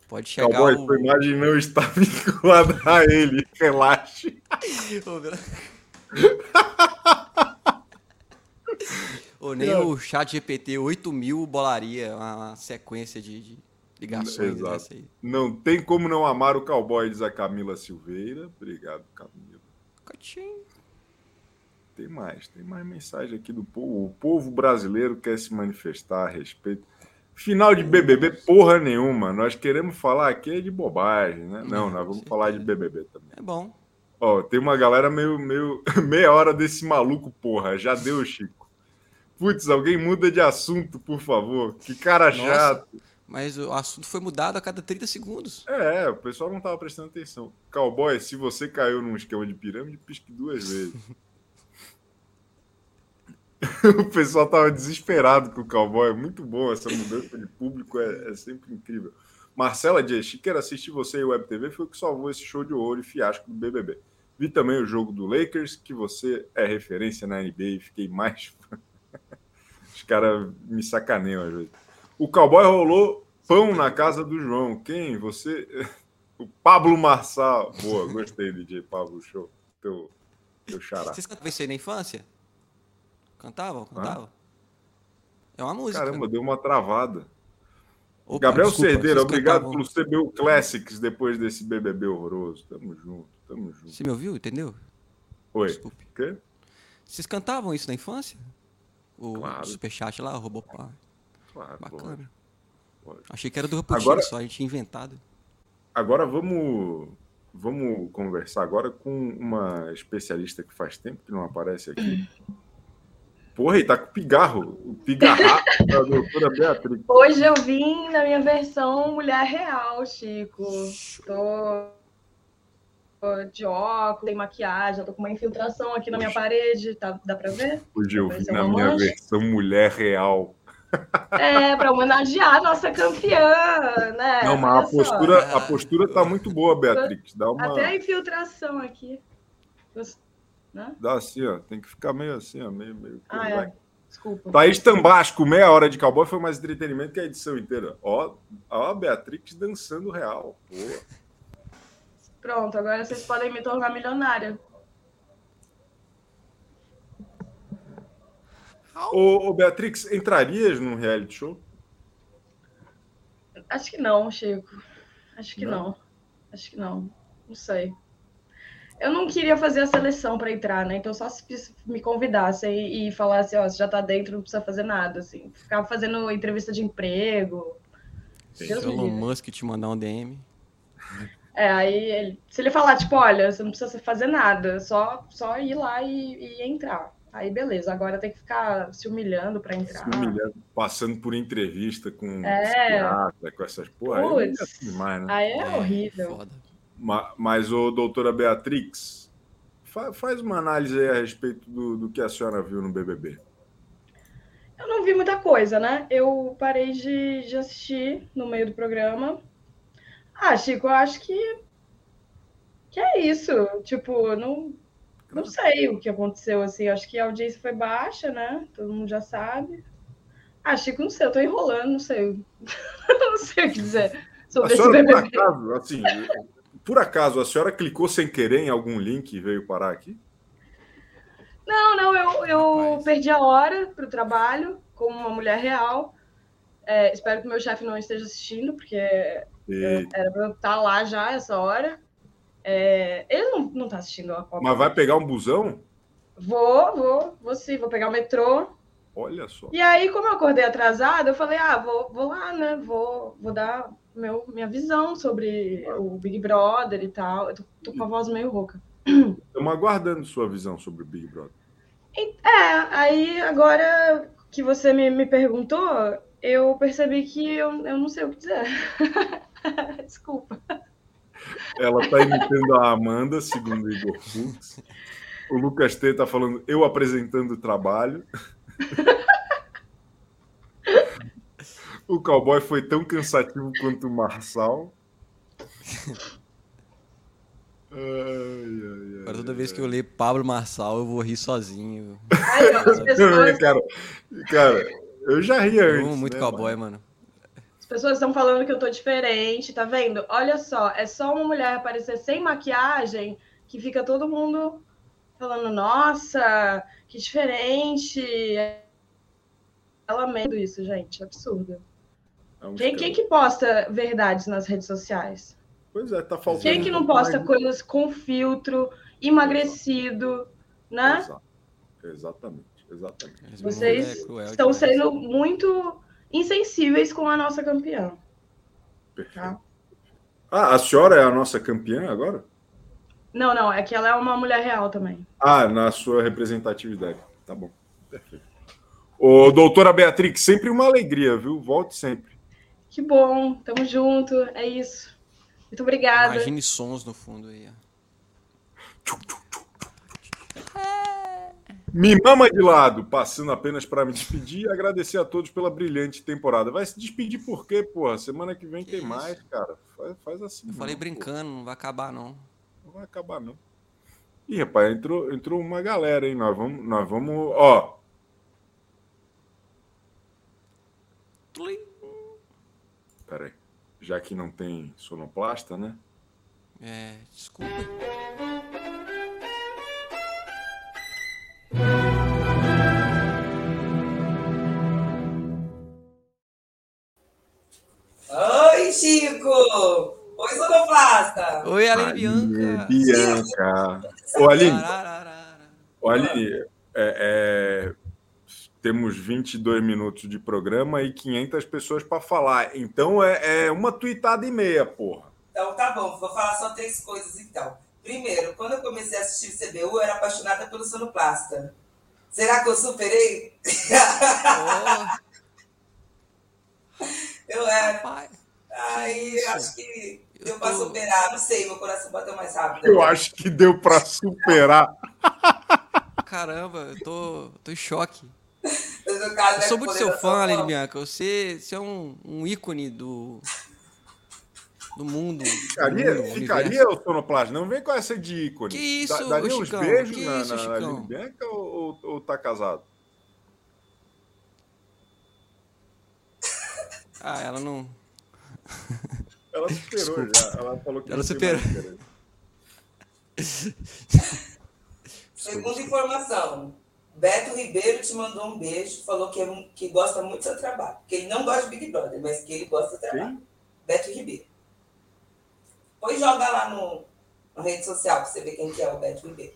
Pode chegar. Cowboy, o... sua imagem não está vinculada a ele. Relaxe. Ou nem o chat GPT 8000 bolaria uma sequência de, de ligações dessa aí. Não tem como não amar o cowboy, diz a Camila Silveira. Obrigado, Camila. Cotinho. Tem mais, tem mais mensagem aqui do povo. O povo brasileiro quer se manifestar a respeito. Final de BBB, porra nenhuma. Nós queremos falar aqui de bobagem, né? Não, nós vamos falar de BBB também. É bom. Ó, tem uma galera meio, meio meia hora desse maluco, porra. Já deu, Chico. Putz, alguém muda de assunto, por favor. Que cara Nossa, chato. Mas o assunto foi mudado a cada 30 segundos. É, o pessoal não estava prestando atenção. Cowboy, se você caiu num esquema de pirâmide, pisque duas vezes. o pessoal tava desesperado com o cowboy. É muito bom essa mudança de público, é, é sempre incrível. Marcela Dias, Chiqueira, assistir você e Web TV foi o que salvou esse show de ouro e fiasco do BBB. Vi também o jogo do Lakers, que você é referência na NBA e fiquei mais caras me sacaneiam às vezes. O cowboy rolou pão na casa do João. Quem? Você? O Pablo Marçal. Boa, gostei, DJ Pablo Show. Teu, teu xará. Vocês cantavam isso aí na infância? Cantavam? Cantavam? É uma música. Caramba, deu uma travada. Opa, Gabriel desculpa, Cerdeira, obrigado cantavam... pelo CBU Classics depois desse BBB horroroso. Tamo junto, tamo junto. Você me ouviu, entendeu? Oi. Desculpe. Quê? Vocês cantavam isso na infância? O claro. superchat lá, o Robopar. Claro. Bacana. Pode. Achei que era do Raputinho agora, só, a gente tinha inventado. Agora vamos, vamos conversar agora com uma especialista que faz tempo que não aparece aqui. Porra, e tá com pigarro, o pigarrato da doutora Beatriz. Hoje eu vim na minha versão mulher real, Chico. Tô de óculos, tem maquiagem, tô com uma infiltração aqui na minha parede, tá, dá pra ver? Eu vim na minha mancha. versão mulher real. É, para homenagear a nossa campeã, né? Não, mas a postura, a postura tá muito boa, Beatriz. Dá uma... Até a infiltração aqui. Né? Dá assim, ó. Tem que ficar meio assim, ó. Meio, meio... Ah, é. Desculpa. Thaís Tambasco, meia hora de cowboy foi mais entretenimento que a edição inteira. Ó, ó a Beatriz dançando real. Boa. Pronto, agora vocês podem me tornar milionária. Ô, ô, Beatrix, entrarias num reality show? Acho que não, Chico. Acho que não. não. Acho que não. Não sei. Eu não queria fazer a seleção para entrar, né? Então, só se me convidassem e, e falassem, ó, você já tá dentro, não precisa fazer nada, assim. Ficar fazendo entrevista de emprego. Se Elon Musk te mandar um DM. É, aí ele, se ele falar, tipo, olha, você não precisa fazer nada, só, só ir lá e, e entrar. Aí beleza, agora tem que ficar se humilhando para entrar. Se humilhando, passando por entrevista com é. com essas porra. aí, é assim demais, né? aí é, é horrível. Foda. Mas, mas o doutora Beatrix, faz uma análise aí a respeito do, do que a senhora viu no BBB. Eu não vi muita coisa, né? Eu parei de, de assistir no meio do programa. Ah, Chico, eu acho que que é isso. Tipo, não não sei o que aconteceu, assim. Acho que a audiência foi baixa, né? Todo mundo já sabe. Ah, Chico, não sei, eu tô enrolando, não sei. não sei o que dizer sobre a senhora. Por acaso, assim, por acaso, a senhora clicou sem querer em algum link e veio parar aqui? Não, não, eu, eu perdi a hora para o trabalho como uma mulher real. É, espero que meu chefe não esteja assistindo, porque era para eu estar lá já essa hora. É, ele não, não tá assistindo a Copa. Mas vai pegar um busão? Vou, vou, vou sim, vou pegar o metrô. Olha só. E aí, como eu acordei atrasada, eu falei, ah, vou, vou lá, né? Vou, vou dar meu, minha visão sobre o Big Brother e tal. Eu tô, tô com a voz meio rouca. Estamos aguardando sua visão sobre o Big Brother. É, aí agora que você me, me perguntou, eu percebi que eu, eu não sei o que dizer. Desculpa. Ela está imitando a Amanda, segundo o Igor Fux. O Lucas T está falando, eu apresentando o trabalho. o cowboy foi tão cansativo quanto o Marçal. Ai, ai, Agora, toda vez que eu ler Pablo Marçal, eu vou rir sozinho. Ai, pessoas... cara, cara, eu já ri antes. Muito né, cowboy, mano. As pessoas estão falando que eu tô diferente, tá vendo? Olha só, é só uma mulher aparecer sem maquiagem que fica todo mundo falando, nossa, que diferente. Ela medo isso, gente, absurdo. É um quem, quem que posta verdades nas redes sociais? Pois é, tá faltando. Quem que não posta mais... coisas com filtro, emagrecido, né? Exato. Exatamente, exatamente. Vocês é estão sendo muito insensíveis com a nossa campeã. Perfeito. Tá? Ah, a senhora é a nossa campeã agora? Não, não, é que ela é uma mulher real também. Ah, na sua representatividade. Tá bom. Perfeito. Ô, doutora Beatrix, sempre uma alegria, viu? Volte sempre. Que bom, tamo junto, é isso. Muito obrigada. Imagine sons no fundo aí. Tchum, tchum. Me mama de lado, passando apenas para me despedir e agradecer a todos pela brilhante temporada. Vai se despedir por quê, porra? Semana que vem que tem isso? mais, cara. Faz, faz assim. Eu não, falei brincando, porra. não vai acabar, não. Não vai acabar, não. Ih, rapaz, entrou, entrou uma galera, hein? Nós vamos. Nós vamos. Ó. Pera aí. Já que não tem sonoplasta, né? É, desculpa. Oi, Sonoplasta! Oi, Aline Bianca! Bianca! Ô, Aline! Ô, Aline, é, é, temos 22 minutos de programa e 500 pessoas para falar. Então é, é uma tuitada e meia, porra. Então tá bom, vou falar só três coisas então. Primeiro, quando eu comecei a assistir CBU, eu era apaixonada pelo sonoplasta. Será que eu superei? Oh. eu era. Aí acho que deu para superar. Não sei, meu coração bateu mais rápido. Eu acho que deu para superar. Caramba, eu tô, tô em choque. eu sou muito seu fã, Aline Bianca. Você, você é um, um ícone do, do mundo. Ficaria, do mundo, ficaria o Sonoplast? Não vem com essa de ícone. Que isso, Daria Chicão? uns beijos que na, isso, na Aline Bianca ou, ou, ou tá casado? Ah, ela não. Ela superou Desculpa. já. Ela falou que ela superou. Segunda informação. Beto Ribeiro te mandou um beijo, falou que, é, que gosta muito do seu trabalho. Que ele não gosta de Big Brother, mas que ele gosta do trabalho. Sim. Beto Ribeiro. Depois joga lá no, na rede social para você ver quem que é o Beto Ribeiro.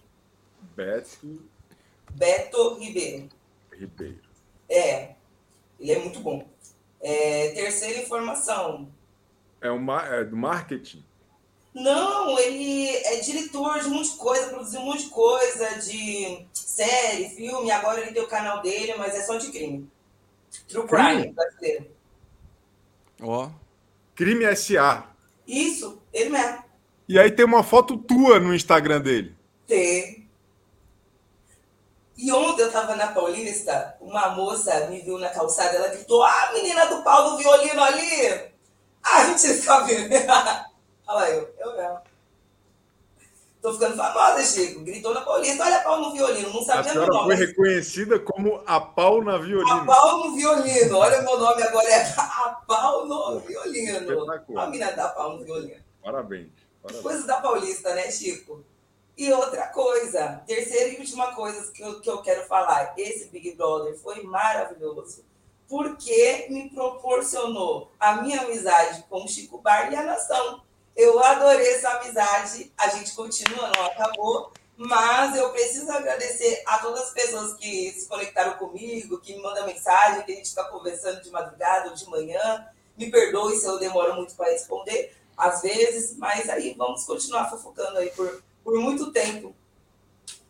Beto. Beto Ribeiro. Ribeiro. É. Ele é muito bom. É, terceira informação. É, uma, é do marketing? Não, ele é diretor de um monte de coisa, produziu um monte de coisa, de série, filme. Agora ele tem o canal dele, mas é só de crime. True Crime brasileiro. Ó. Oh. Crime SA. Isso, ele mesmo. E aí tem uma foto tua no Instagram dele. Tem. E ontem eu tava na Paulista, uma moça me viu na calçada, ela gritou: Ah, menina do pau do violino ali! Ah, mentira, tá vendo? Olha eu, eu mesmo. Tô ficando famosa, Chico. Gritou na Paulista, olha pau no violino. Não sabia a meu nome. foi reconhecida como a pau na violino. A pau no violino. Olha, meu nome agora é a pau no violino. A mina da pau no violino. Parabéns. Parabéns. Coisas da Paulista, né, Chico? E outra coisa, terceira e última coisa que eu, que eu quero falar. Esse Big Brother foi maravilhoso porque me proporcionou a minha amizade com o Chico Bar e a nação. Eu adorei essa amizade, a gente continua, não acabou, mas eu preciso agradecer a todas as pessoas que se conectaram comigo, que me mandam mensagem, que a gente fica conversando de madrugada ou de manhã. Me perdoe se eu demoro muito para responder, às vezes, mas aí vamos continuar fofocando aí por, por muito tempo.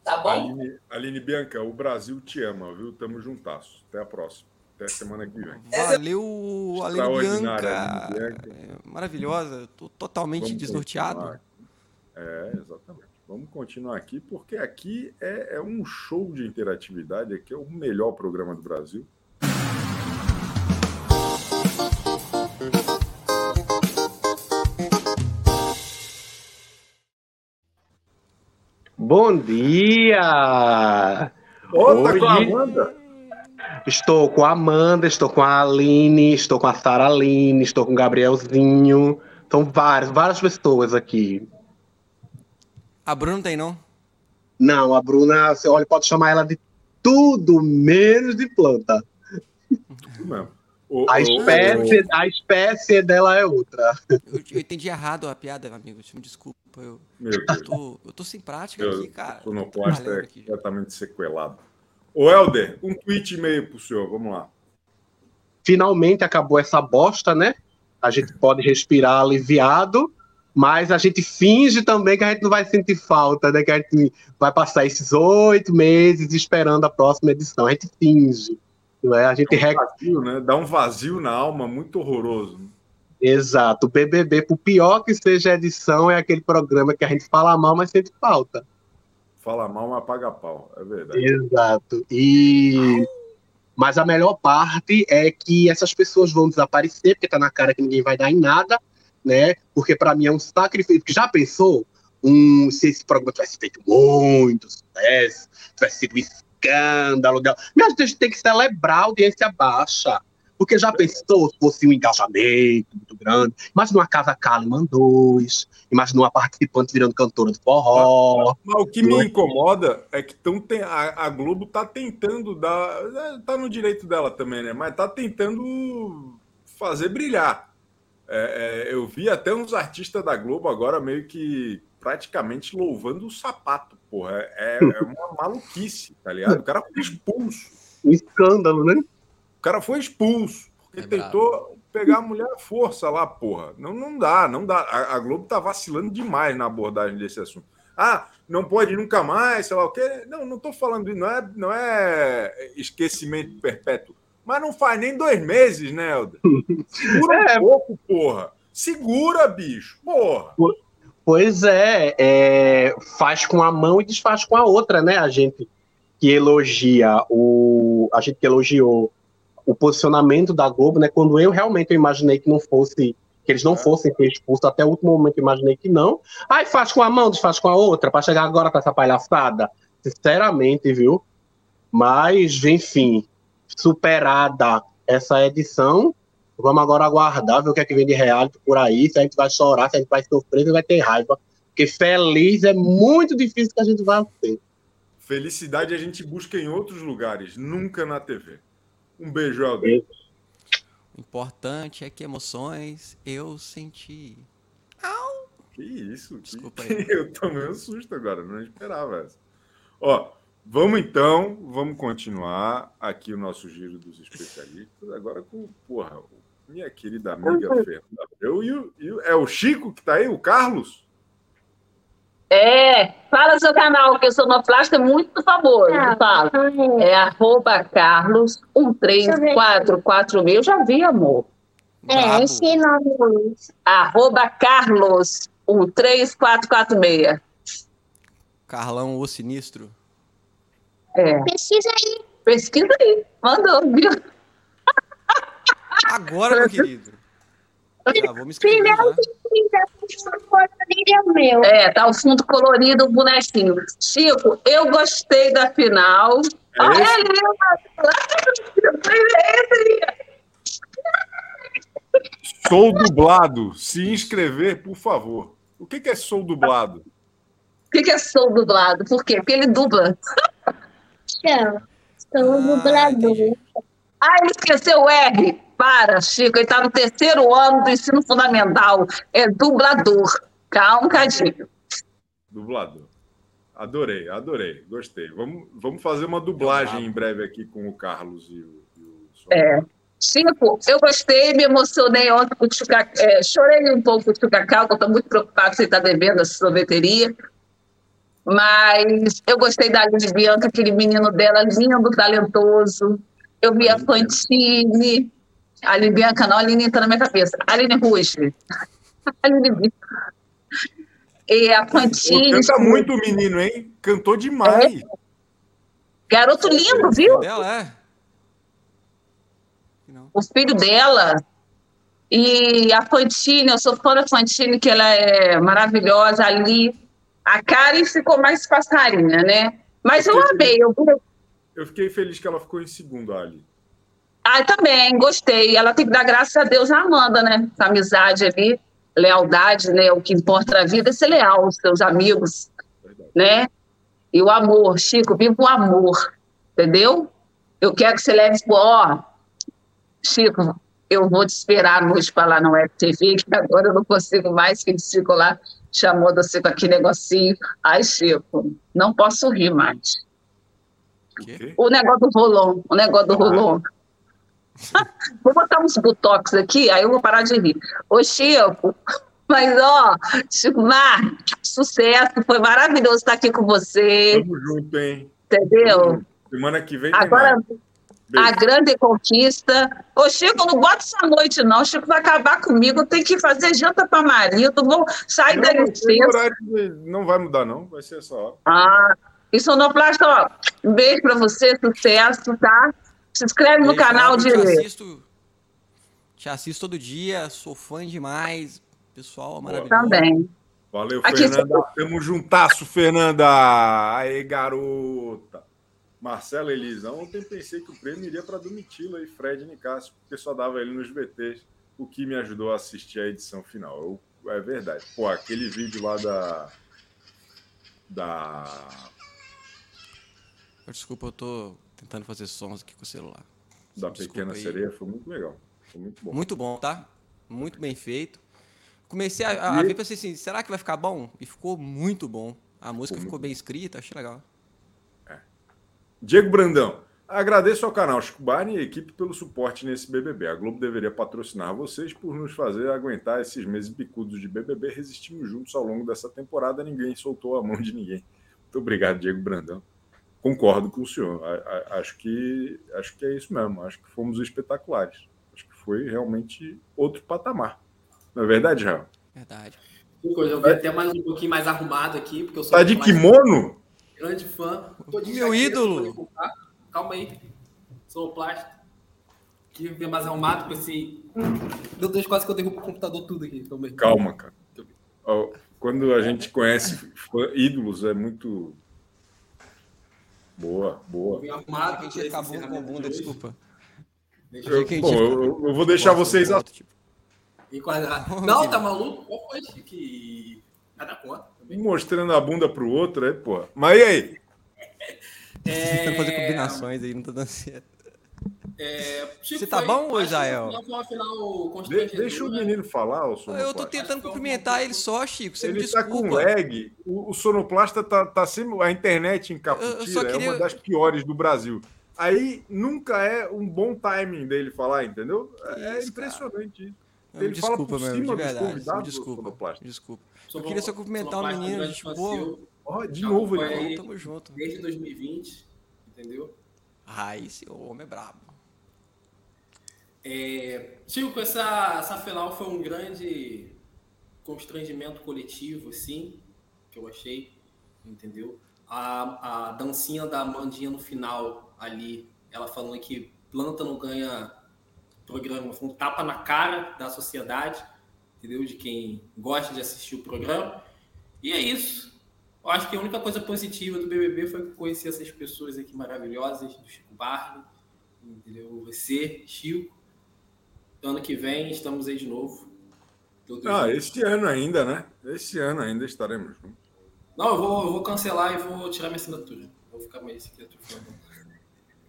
Tá bom? Aline, Aline Bianca, o Brasil te ama, viu? Tamo juntasso. Até a próxima. Até semana que vem. Valeu, Aline Bianca. É, maravilhosa. Tô totalmente Vamos desnorteado. É, exatamente. Vamos continuar aqui, porque aqui é, é um show de interatividade. Aqui é o melhor programa do Brasil. Bom dia! Ô, tá com a Amanda? Estou com a Amanda, estou com a Aline, estou com a Sara Aline, estou com o Gabrielzinho. São várias, várias pessoas aqui. A Bruna não tem, não? Não, a Bruna, você olha, pode chamar ela de tudo menos de planta. Não. O, a, espécie, o... a espécie dela é outra. Eu, eu, entendi errado a piada, amigo. Me desculpa. Eu, eu, tô, eu tô sem prática eu, aqui, cara. O sonoplasta é completamente sequelado. Ô, Helder, um tweet e meio pro senhor, vamos lá. Finalmente acabou essa bosta, né? A gente pode respirar aliviado, mas a gente finge também que a gente não vai sentir falta, né? Que a gente vai passar esses oito meses esperando a próxima edição. A gente finge. Não é? A gente Dá um, vazio, né? Dá um vazio na alma muito horroroso. Exato. O BBB, por pior que seja a edição, é aquele programa que a gente fala mal, mas sente falta. Fala mal, mas paga pau. É verdade. Exato. E. Mas a melhor parte é que essas pessoas vão desaparecer, porque tá na cara que ninguém vai dar em nada, né? Porque para mim é um sacrifício. Já pensou um, se esse programa tivesse feito muito sucesso, tivesse sido um escândalo? A gente tem que celebrar a audiência baixa. Porque já pensou se fosse um engajamento muito grande? Imagina uma Casa Kalimann 2, imagina uma participante virando cantora de forró. Mas, mas o que me incomoda é que tão tem, a, a Globo está tentando dar. Está no direito dela também, né? Mas está tentando fazer brilhar. É, é, eu vi até uns artistas da Globo agora meio que praticamente louvando o sapato, porra. É, é uma maluquice, tá ligado? O cara foi expulso. Um escândalo, né? O cara foi expulso. Porque é tentou bravo. pegar a mulher à força lá, porra. Não, não dá, não dá. A, a, Globo tá vacilando demais na abordagem desse assunto. Ah, não pode nunca mais, sei lá o quê. Não, não tô falando, não é, não é esquecimento perpétuo. Mas não faz nem dois meses, né, Helder? Segura é. um pouco, porra. Segura, bicho, porra. Pois é, é, faz com a mão e desfaz com a outra, né? A gente que elogia o. A gente que elogiou o posicionamento da Globo, né? Quando eu realmente eu imaginei que não fosse, que eles não é. fossem ser expulsos, até o último momento imaginei que não. Aí faz com a mão, desfaz com a outra, para chegar agora com essa palhaçada. Sinceramente, viu? Mas, enfim, superada essa edição. Vamos agora aguardar, ver o que é que vem de reality por aí, se a gente vai chorar, se a gente vai sofrer, se vai ter raiva. Porque feliz é muito difícil que a gente vai ter. Felicidade a gente busca em outros lugares, nunca na TV. Um beijo, Alder. O importante é que emoções eu senti. Au! Que isso? Desculpa que... aí. Eu tomei um susto agora, não esperava essa. Ó, Vamos então, vamos continuar aqui o nosso giro dos especialistas, agora com, porra, minha querida amiga Fernanda Eu e, o, e é o Chico que está aí, o Carlos? É, fala seu canal, que eu sou uma plástica muito por favor, ah, fala. É arroba Carlos 13446, eu já vi, amor. É, esse nome. Arroba Carlos 13446. Carlão, o sinistro. É. Pesquisa aí. Pesquisa aí. Mandou, viu? Agora, meu querido. Ah, vou me inscrever, Primeiro que é o meu. É, tá o fundo colorido, o bonequinho. Chico, eu gostei da final. É Olha Sou dublado. Se inscrever, por favor. O que, que é sou dublado? O que, que é sou dublado? Por quê? Porque ele dubla. Chama. Sou ah, dublador. Ah, ele esqueceu o R. Para, Chico, ele está no terceiro ano do ensino fundamental. É dublador. Calma um cadinho. Dublador. Adorei, adorei, gostei. Vamos, vamos fazer uma dublagem em breve aqui com o Carlos e o, e o É. Chico, eu gostei, me emocionei ontem com o Tchucacá. É, chorei um pouco com o Tchucacá, eu estou muito preocupado se ele está devendo essa sorveteria. Mas eu gostei da Aline Bianca, aquele menino dela, lindo, talentoso. Eu vi a Fantine. A Aline Bianca, não, a Aline entra na minha cabeça. A Aline Ruge. Aline Bianca. E a Fantine. Canta muito o menino, hein? Cantou demais. É. Garoto lindo, viu? Dela, é. O filho dela. E a Fantine, eu sou fã da Fantine, que ela é maravilhosa ali a Karen ficou mais passarinha, né? Mas eu, eu amei. Eu... eu fiquei feliz que ela ficou em segundo ali. Ah, também, gostei. Ela tem que dar graças a Deus à Amanda, né? Essa amizade ali, lealdade, né? O que importa na vida é ser leal aos seus amigos, Verdade. né? E o amor, Chico, viva o amor, entendeu? Eu quero que você leve, ó, Chico, eu vou te esperar noite para lá no FTV, que agora eu não consigo mais, que eles ficam lá chamou você com aquele negocinho. Ai, Chico, não posso rir mais. O, o negócio do rolon, o negócio do ah. rolon. vou botar uns botox aqui, aí eu vou parar de rir. Ô, Chico, mas ó, Chico Mar, sucesso, foi maravilhoso estar aqui com você. Tamo junto, hein? Entendeu? Semana que vem. Agora. A grande conquista. Ô, Chico, não bota essa noite, não. Chico vai acabar comigo. Eu tenho que fazer janta para marido. Vou sair não, da licença. Não vai mudar, não. Vai ser só. Ah, e Sonoplasta, ó. Um beijo para você, sucesso, tá? Se inscreve no canal de. Te assisto, te assisto todo dia, sou fã demais. Pessoal, maravilhoso. Também. Valeu, Aqui Fernanda. Tamo juntasso, Fernanda. Aê, garota. Marcelo Elisa, ontem pensei que o prêmio iria para Domitila e Fred Nicásio, porque só dava ele nos VTs, o que me ajudou a assistir a edição final. Eu, é verdade. Pô, aquele vídeo lá da. Da. Desculpa, eu tô tentando fazer sons aqui com o celular. Da Desculpa Pequena aí. Sereia foi muito legal. Foi muito bom. Muito bom, tá? muito bem feito. Comecei a, a, a ver, pensei assim, será que vai ficar bom? E ficou muito bom. A música ficou bem escrita, achei legal. É. Diego Brandão, agradeço ao canal Chico Barney e a equipe pelo suporte nesse BBB. A Globo deveria patrocinar vocês por nos fazer aguentar esses meses bicudos de BBB. Resistimos juntos ao longo dessa temporada, ninguém soltou a mão de ninguém. Muito obrigado, Diego Brandão. Concordo com o senhor. Acho que, acho que é isso mesmo. Acho que fomos espetaculares. Acho que foi realmente outro patamar. Não é verdade, Raul? Verdade. Eu vi até mais um pouquinho mais arrumado aqui, porque eu sou. Tá de kimono? Grande fã. Tô de Meu ídolo. Calma aí. Sou plástico. Queria ver mais arrumado com esse. Meu Deus, quase que eu derrubo o computador tudo aqui. Também. Calma, cara. Quando a gente conhece ídolos, é muito. Boa, boa. Arrumado, a gente acabou com a bunda, desculpa. Eu, bom, eu, eu, vou deixar vocês. A... Tipo. Não, tá maluco? Qual foi que. Nada. Também. Mostrando a bunda pro outro, é, pô. Mas e aí? É... Tentando fazer combinações aí, não tá dando certo. É, Você tá bom, ou Israel? De, deixa o menino falar, o Eu tô tentando cumprimentar ele só, Chico. Você ele me desculpa. tá com lag. O, o sonoplasta tá, tá sempre. A internet em Caputira queria... é uma das piores do Brasil. Aí nunca é um bom timing dele falar, entendeu? É isso, impressionante isso. Ele desculpa, fala por meu, cima de verdade, desculpa, desculpa. Eu queria só cumprimentar o menino, tipo, pô, oh, de novo ele falou, tamo junto. Desde 2020, entendeu? Ah, esse homem é brabo. É, Chico, essa, essa final foi um grande constrangimento coletivo, assim, que eu achei, entendeu? A, a dancinha da Mandinha no final ali, ela falando que planta não ganha programa, foi um tapa na cara da sociedade, entendeu? De quem gosta de assistir o programa. E é isso. Eu acho que a única coisa positiva do BBB foi conhecer essas pessoas aqui maravilhosas, do Chico entendeu? Você, Chico. Ano que vem estamos aí de novo. ah, juntos. este ano ainda, né? Este ano ainda estaremos juntos. Não, eu vou, eu vou cancelar e vou tirar minha assinatura. Vou ficar mais aqui.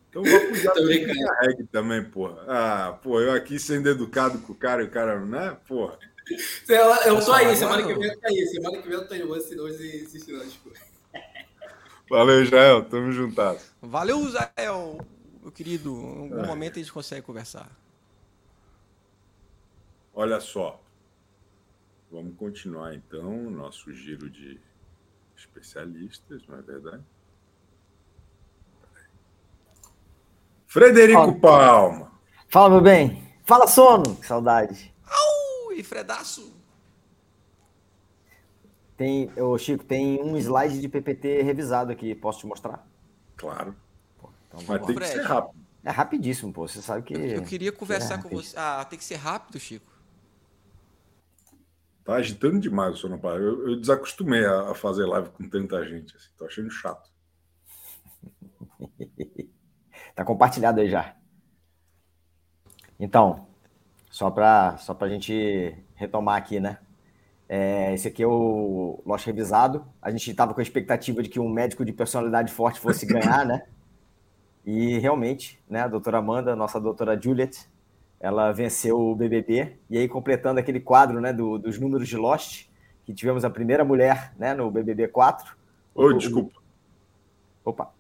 Então vou cuidar do reggae também, porra. Ah, pô, eu aqui sendo educado com o cara e o cara, né? Porra. Eu tô aí, semana que vem eu tô aí. Semana que vem eu tô aí. Hoje, hoje assistindo as coisas. Valeu, Israel. Tamo juntado. Valeu, Israel. Meu querido, em algum é. momento a gente consegue conversar. Olha só. Vamos continuar então o nosso giro de especialistas, não é verdade? Frederico Palma. Fala, meu bem. Fala, sono. Que saudade. Au! E Fredaço? Tem, ô, Chico, tem um slide de PPT revisado aqui. Posso te mostrar? Claro. Pô, então, Mas tem Fred. que ser rápido. É rapidíssimo, pô. Você sabe que. Eu queria conversar é com você. Ah, tem que ser rápido, Chico. Tá agitando demais o Sonopar. Eu, eu desacostumei a, a, fazer live com tanta gente. Assim. Tô achando chato. Tá compartilhado aí já. Então, só para só a gente retomar aqui, né? É, esse aqui é o Lost Revisado. A gente estava com a expectativa de que um médico de personalidade forte fosse ganhar, né? E realmente, né, a doutora Amanda, nossa doutora Juliet, ela venceu o BBB. E aí, completando aquele quadro né, do, dos números de Lost, que tivemos a primeira mulher né, no BBB 4. Ô, oh, desculpa. Opa.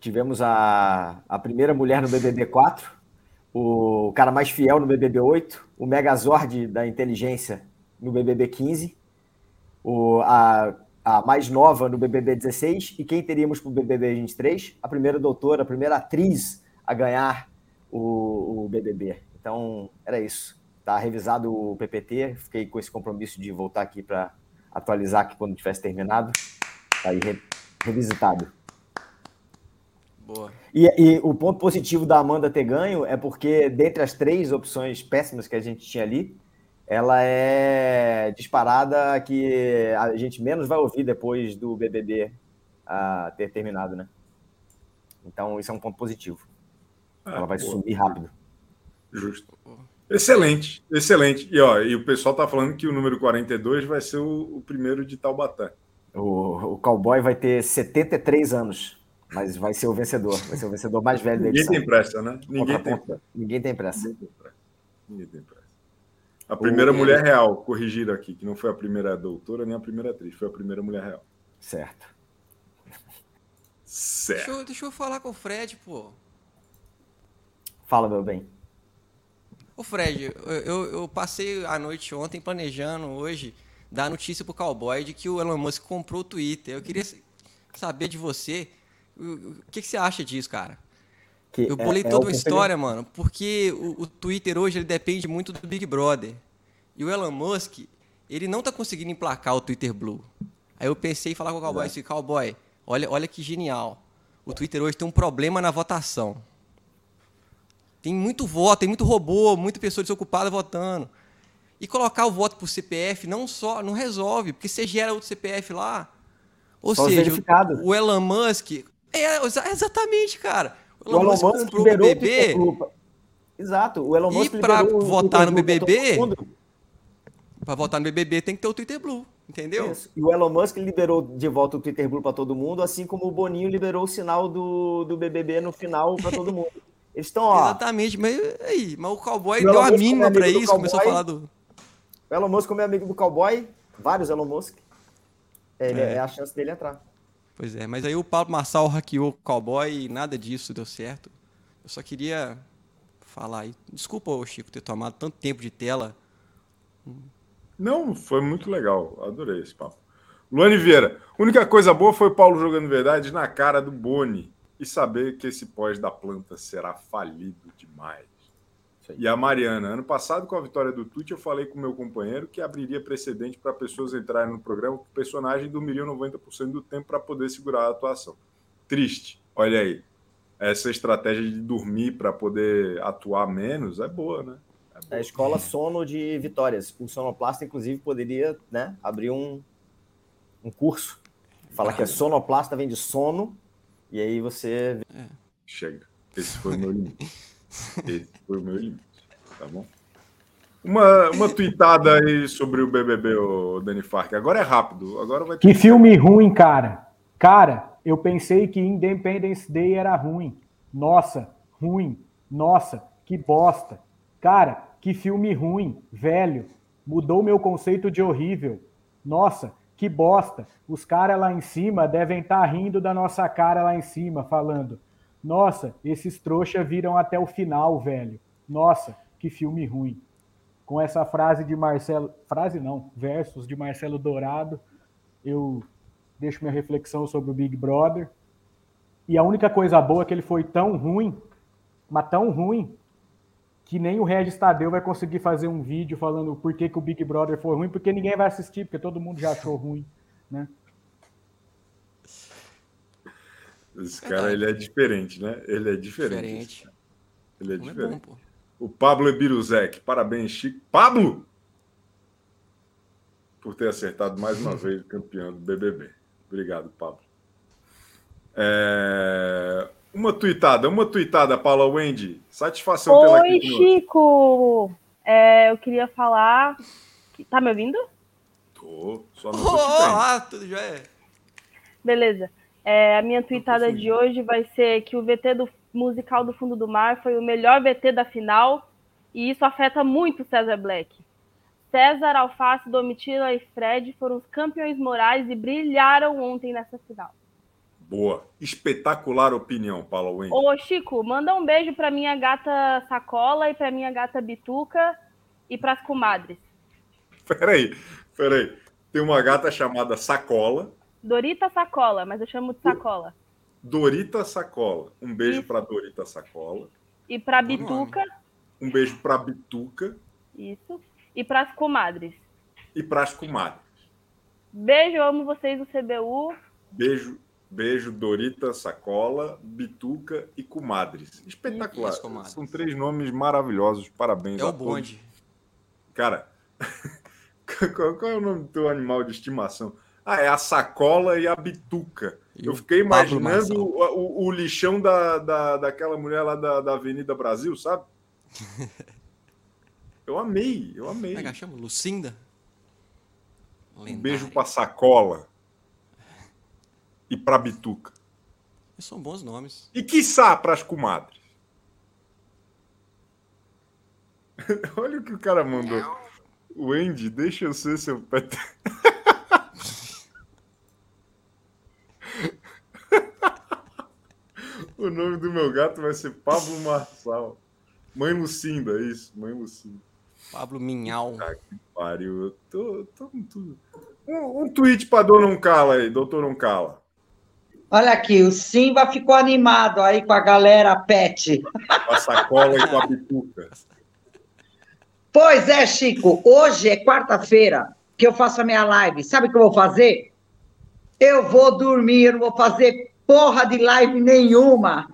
Tivemos a, a primeira mulher no BBB 4, o cara mais fiel no BBB 8, o Megazord da inteligência no BBB 15, o, a, a mais nova no BBB 16 e quem teríamos para o BBB 23? A primeira doutora, a primeira atriz a ganhar o, o BBB. Então, era isso. Tá revisado o PPT, fiquei com esse compromisso de voltar aqui para atualizar aqui quando tivesse terminado. Tá aí re, revisitado. Boa. E, e, o ponto positivo da Amanda ter ganho é porque, dentre as três opções péssimas que a gente tinha ali, ela é disparada que a gente menos vai ouvir depois do BBB a ter terminado, né? Então, isso é um ponto positivo. Ah, ela vai boa. sumir rápido. Justo. Excelente, excelente. E, ó, e o pessoal tá falando que o número 42 vai ser o, o primeiro de Taubaté. O, o cowboy vai ter 73 anos. Mas vai ser o vencedor. Vai ser o vencedor mais velho da Ninguém tem pressa, né? Ninguém tem pressa. Ninguém tem pressa. Ninguém tem pressa. A primeira mulher real, corrigir aqui, que não foi a primeira doutora nem a primeira atriz, foi a primeira mulher real. Certo. Certo. Deixa eu, deixa eu falar com o Fred, pô. Fala, meu bem. Ô Fred, eu, eu, passei a noite ontem planejando hoje dar notícia pro cowboy de que o Elon Musk comprou o Twitter. Eu queria saber de você o que, que você acha disso, cara. Que eu bolei é, é toda uma história, mano, porque o, o, Twitter hoje ele depende muito do Big Brother. E o Elon Musk, ele não tá conseguindo emplacar o Twitter Blue. Aí eu pensei em falar com o cowboy assim, cowboy, olha, olha que genial. O Twitter hoje tem um problema na votação. Tem muito voto, tem muito robô, muita pessoa desocupada votando. E colocar o voto por CPF não só não resolve, porque você gera outro CPF lá. Ou Só seja, verificado. o Elon Musk. É, exatamente, cara. O Elon, Musk, comprou o BBB. Exato, o Elon Musk E o votar no BBB, pra votar no BBB tem que ter o Twitter Blue, entendeu? Isso. E o Elon Musk liberou de volta o Twitter Blue para todo mundo, assim como o Boninho liberou o sinal do, do BBB no final para todo mundo. Eles estão, ó. Exatamente, mas aí, mas o cowboy O deu a mínima é pra isso, começou a falar do. O Elon Musk, como é amigo do cowboy, vários Elon Musk, ele, É. é. a chance dele entrar. Pois é, mas aí o Pablo Marçal hackeou o cowboy e nada disso deu certo. Eu só queria falar aí. Desculpa, Chico, ter tomado tanto tempo de tela. Não, foi muito legal. Adorei esse papo. Luane Vieira, única coisa boa foi o Paulo jogando verdade na cara do Boni e saber que esse pós da planta será falido demais. E a Mariana, ano passado, com a vitória do Tuti, eu falei com meu companheiro que abriria precedente para pessoas entrarem no programa que o personagem dormiria 90% do tempo para poder segurar a atuação. Triste, olha aí. Essa estratégia de dormir para poder atuar menos é boa, né? É boa. A escola sono de vitórias. O sonoplasta, inclusive, poderia né, abrir um, um curso. Falar que é sonoplasta vem de sono, e aí você. Chega. Esse foi o meu limite. Esse foi o meu limite. Tá bom? Uma, uma tweetada aí sobre o BBB, o Dani Fark. Agora é rápido. Agora vai ter Que filme ruim, cara. Cara, eu pensei que Independence Day era ruim. Nossa, ruim. Nossa, que bosta. Cara, que filme ruim, velho. Mudou meu conceito de horrível. Nossa, que bosta. Os caras lá em cima devem estar rindo da nossa cara lá em cima, falando: Nossa, esses trouxa viram até o final, velho. Nossa, que filme ruim. Com essa frase de Marcelo. Frase não, versos de Marcelo Dourado, eu deixo minha reflexão sobre o Big Brother. E a única coisa boa é que ele foi tão ruim, mas tão ruim, que nem o Regis Tadeu vai conseguir fazer um vídeo falando por que, que o Big Brother foi ruim, porque ninguém vai assistir, porque todo mundo já achou ruim, né? Esse cara, ele é diferente, né? Ele é diferente. Diferente. Ele é Como é diferente. bom, pô. o Pablo Ebiruzek. Parabéns, Chico. Pablo! Por ter acertado mais uma vez o campeão do BBB. Obrigado, Pablo. É, Uma tuitada, uma tuitada, Paula Wendy. Satisfação tê-la Oi, aqui conosco. Chico! É, eu queria falar. Tá me ouvindo? Tô, só não Oh, tô vendo. ah, tudo já é. Beleza. É, a minha tweetada de hoje vai ser que o VT do musical do Fundo do Mar foi o melhor VT da final e isso afeta muito o César Black. César, Alface, Domitila e Fred foram os campeões morais e brilharam ontem nessa final. Boa. Espetacular opinião, Paula Wendy. Ô, Chico, manda um beijo pra minha gata Sacola e pra minha gata Bituca e pras comadres. Peraí, peraí. Tem uma gata chamada Sacola, Dorita Sacola, mas eu chamo de Sacola. Dorita Sacola. Um beijo para Dorita Sacola. E pra Bituca, Um beijo para Bituca isso. E pras comadres. e para as comadres. Beijo, amo vocês do CBU. Beijo, beijo, Dorita Sacola, Bituca e Comadres. Espetacular. Comadres? São três nomes maravilhosos. Parabéns É a o bonde. todos. Cara, qual, qual é o nome do teu animal de estimação? Ah, é a sacola e a bituca. E Eu fiquei imaginando o, o- o lixão da, da, daquela mulher lá da, da Avenida Brasil, sabe? Eu amei, eu amei. Como é que? Lucinda? Um beijo pra sacola e pra bituca. São bons nomes. E quiçá para as comadres. Olha o que o cara mandou. O Andy, deixa eu ser seu pet. o nome do meu gato vai ser Pablo Marçal. Mãe Lucinda, é isso, mãe Lucinda. Pablo Minhal. Ah, que pariu. Eu tô, tô com tudo. Um, um tweet para Dona Uncala aí, doutor Uncala. Olha aqui, o Simba ficou animado aí com a galera pet. Com a sacola e com a pituca. Pois é, Chico, hoje é quarta-feira que eu faço a minha live. Sabe o que eu vou fazer? Eu vou dormir, eu não vou fazer porra de live nenhuma.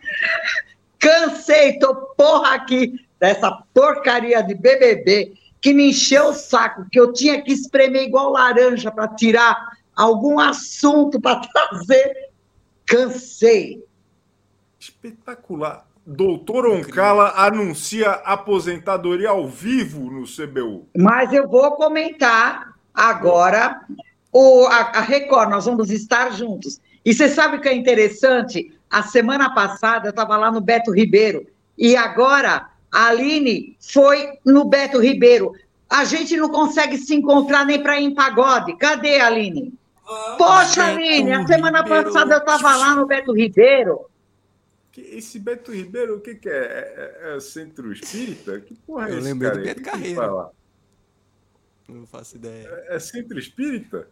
Cansei, tô porra aqui dessa porcaria de BBB que me encheu o saco, que eu tinha que espremer igual laranja para tirar algum assunto para trazer. Cansei. Espetacular. Doutor Oncala anuncia aposentadoria ao vivo no CBU. Mas eu vou comentar agora o, a, a Record, nós vamos estar juntos. E você sabe o que é interessante? A semana passada eu estava lá no Beto Ribeiro e agora a Aline foi no Beto Ribeiro. A gente não consegue se encontrar nem para ir em pagode. Cadê a Poxa, Aline, a semana passada eu estava lá no Beto Ribeiro. Esse Beto Ribeiro, o que, que é? é? é? centro espírita? Que porra é eu esse lembrei do Beto que Carreiro. Não faço ideia. É, é centro espírita?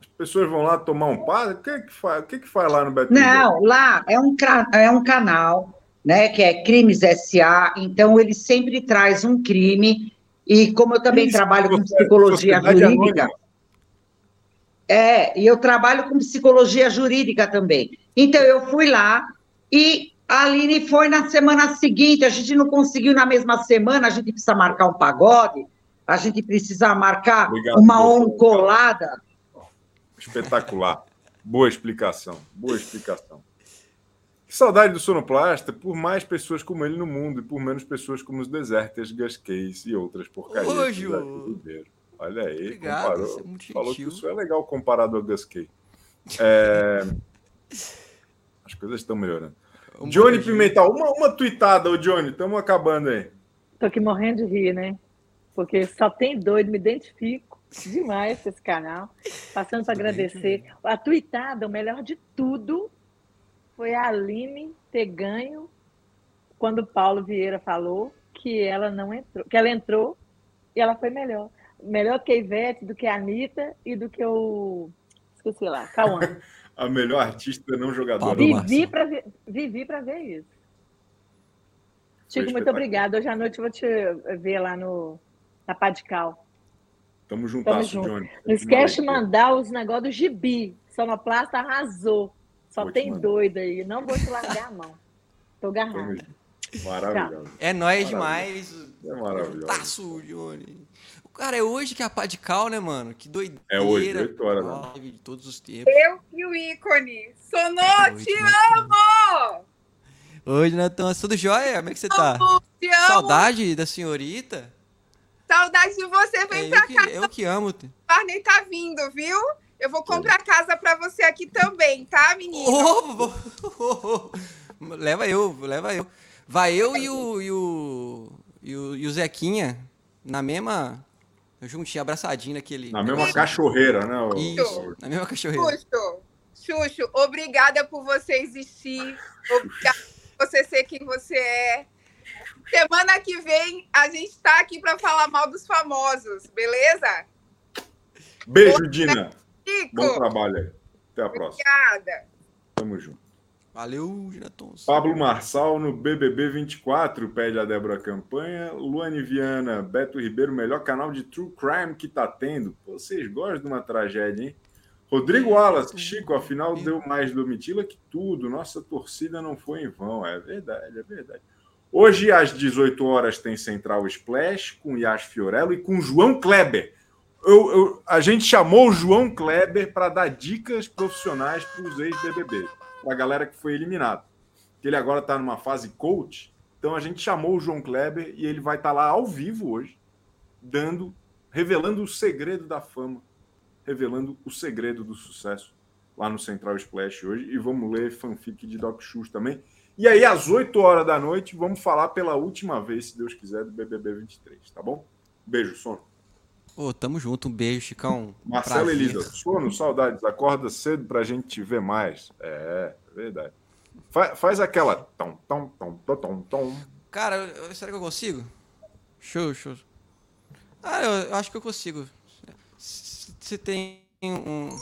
As pessoas vão lá tomar um padre? O que que faz, o que que faz lá no Beto Não, Ribeiro? lá é um, é um canal, né, que é Crimes SA, então ele sempre traz um crime, e como eu também Isso, trabalho com psicologia jurídica, Anônima. É, e eu trabalho com psicologia jurídica também. Então eu fui lá e a Aline foi na semana seguinte, a gente não conseguiu na mesma semana, a gente precisa marcar um pagode, a gente precisa marcar Obrigado, uma oncolada. Espetacular. Boa explicação. Boa explicação. Que saudade do sonoplasta, por mais pessoas como ele no mundo e por menos pessoas como os Deserters, Gascase e outras porcarias. Ô, Olha aí, Obrigado, comparou. é muito falou gentil. que isso é legal comparado ao Gascase. É... As coisas estão melhorando. Vamos Johnny. Pimental, uma, uma tuitada, ô Johnny, estamos acabando aí. Tô aqui morrendo de rir, né? Porque só tem doido, me identifico demais com esse canal. Passando para agradecer. A tuitada, o melhor de tudo, foi a Aline ter ganho quando o Paulo Vieira falou que ela não entrou, que ela entrou e ela foi melhor. Melhor que a Ivete, do que a Anitta e do que o. Esqueci lá, Cauã. A melhor artista não jogadora. Vivi para ver, vivi para ver isso. Chico, muito obrigada. Hoje à noite eu vou te ver lá no, na Padical. Tamo Tamo juntasso, junto. Johnny. Não esquece de mandar os negócios do gibi. Sonoplasta arrasou. Só Vou te tem doido aí. Não vou te largar a mão. Tô Tamo agarrada. junto. Maravilhoso. É nóis Maravilhoso. demais. É maravilhoso. Taço, Johnny. Cara é hoje que é a pá de cal, né, mano? Que doideira. É hoje, oito horas da Live de todos os tempos. Eu e o ícone. Sonô, te amo! Oi, Natan. Tudo jóia? Como é que você tá? Te amo! Saudade da senhorita? Saudade de você. Vem É, pra eu, que, cá. eu que amo. O Barney tá vindo, viu? Eu vou comprar casa pra você aqui também, tá, menino? Oh, leva eu, leva eu. Vai eu e o, e o, e o, e o Zequinha na mesma. Juntinho, abraçadinho naquele. Na mesma cachorreira, né? o- Isso, na mesma cachorreira. Xuxo, Xuxo, obrigada por você existir. Obrigada por você ser quem você é. Semana que vem a gente tá aqui pra falar mal dos famosos, beleza? Beijo, Dina. Bom trabalho aí. Até a próxima. obrigada. Tamo junto. Valeu, Ginatons. Pablo Marçal no BBB 24, pede a Débora Campanha. Luane Viana, Beto Ribeiro, melhor canal de true crime que tá tendo. Vocês gostam de uma tragédia, hein? Rodrigo Wallace, Chico, afinal deu mais Domitila que tudo. Nossa torcida não foi em vão. É verdade, é verdade. Hoje, às 18 horas, tem Central Splash com Yas Fiorello e com João Kleber. Eu- eu- a gente chamou o João Kleber para dar dicas profissionais para os ex-BBB, para a galera que foi eliminada. Ele agora está numa fase coach. Então a gente chamou o João Kleber e ele vai estar lá ao vivo hoje, dando, revelando o segredo da fama, revelando o segredo do sucesso lá no Central Splash hoje. E vamos ler fanfic de Doc Shoes também. E aí, às 8 horas da noite, vamos falar pela última vez, se Deus quiser, do BBB 23, tá bom? Beijo, sono. Ô, tamo junto, um beijo, Chicão. Marcelo Elisa, sono, saudades, acorda cedo pra gente te ver mais. É, é verdade. Faz, faz aquela. Tom, tom, tom, tom, tom, tom. Cara, será que eu consigo? Show, show. Ah, eu, eu acho que eu consigo. Se, tem um, um-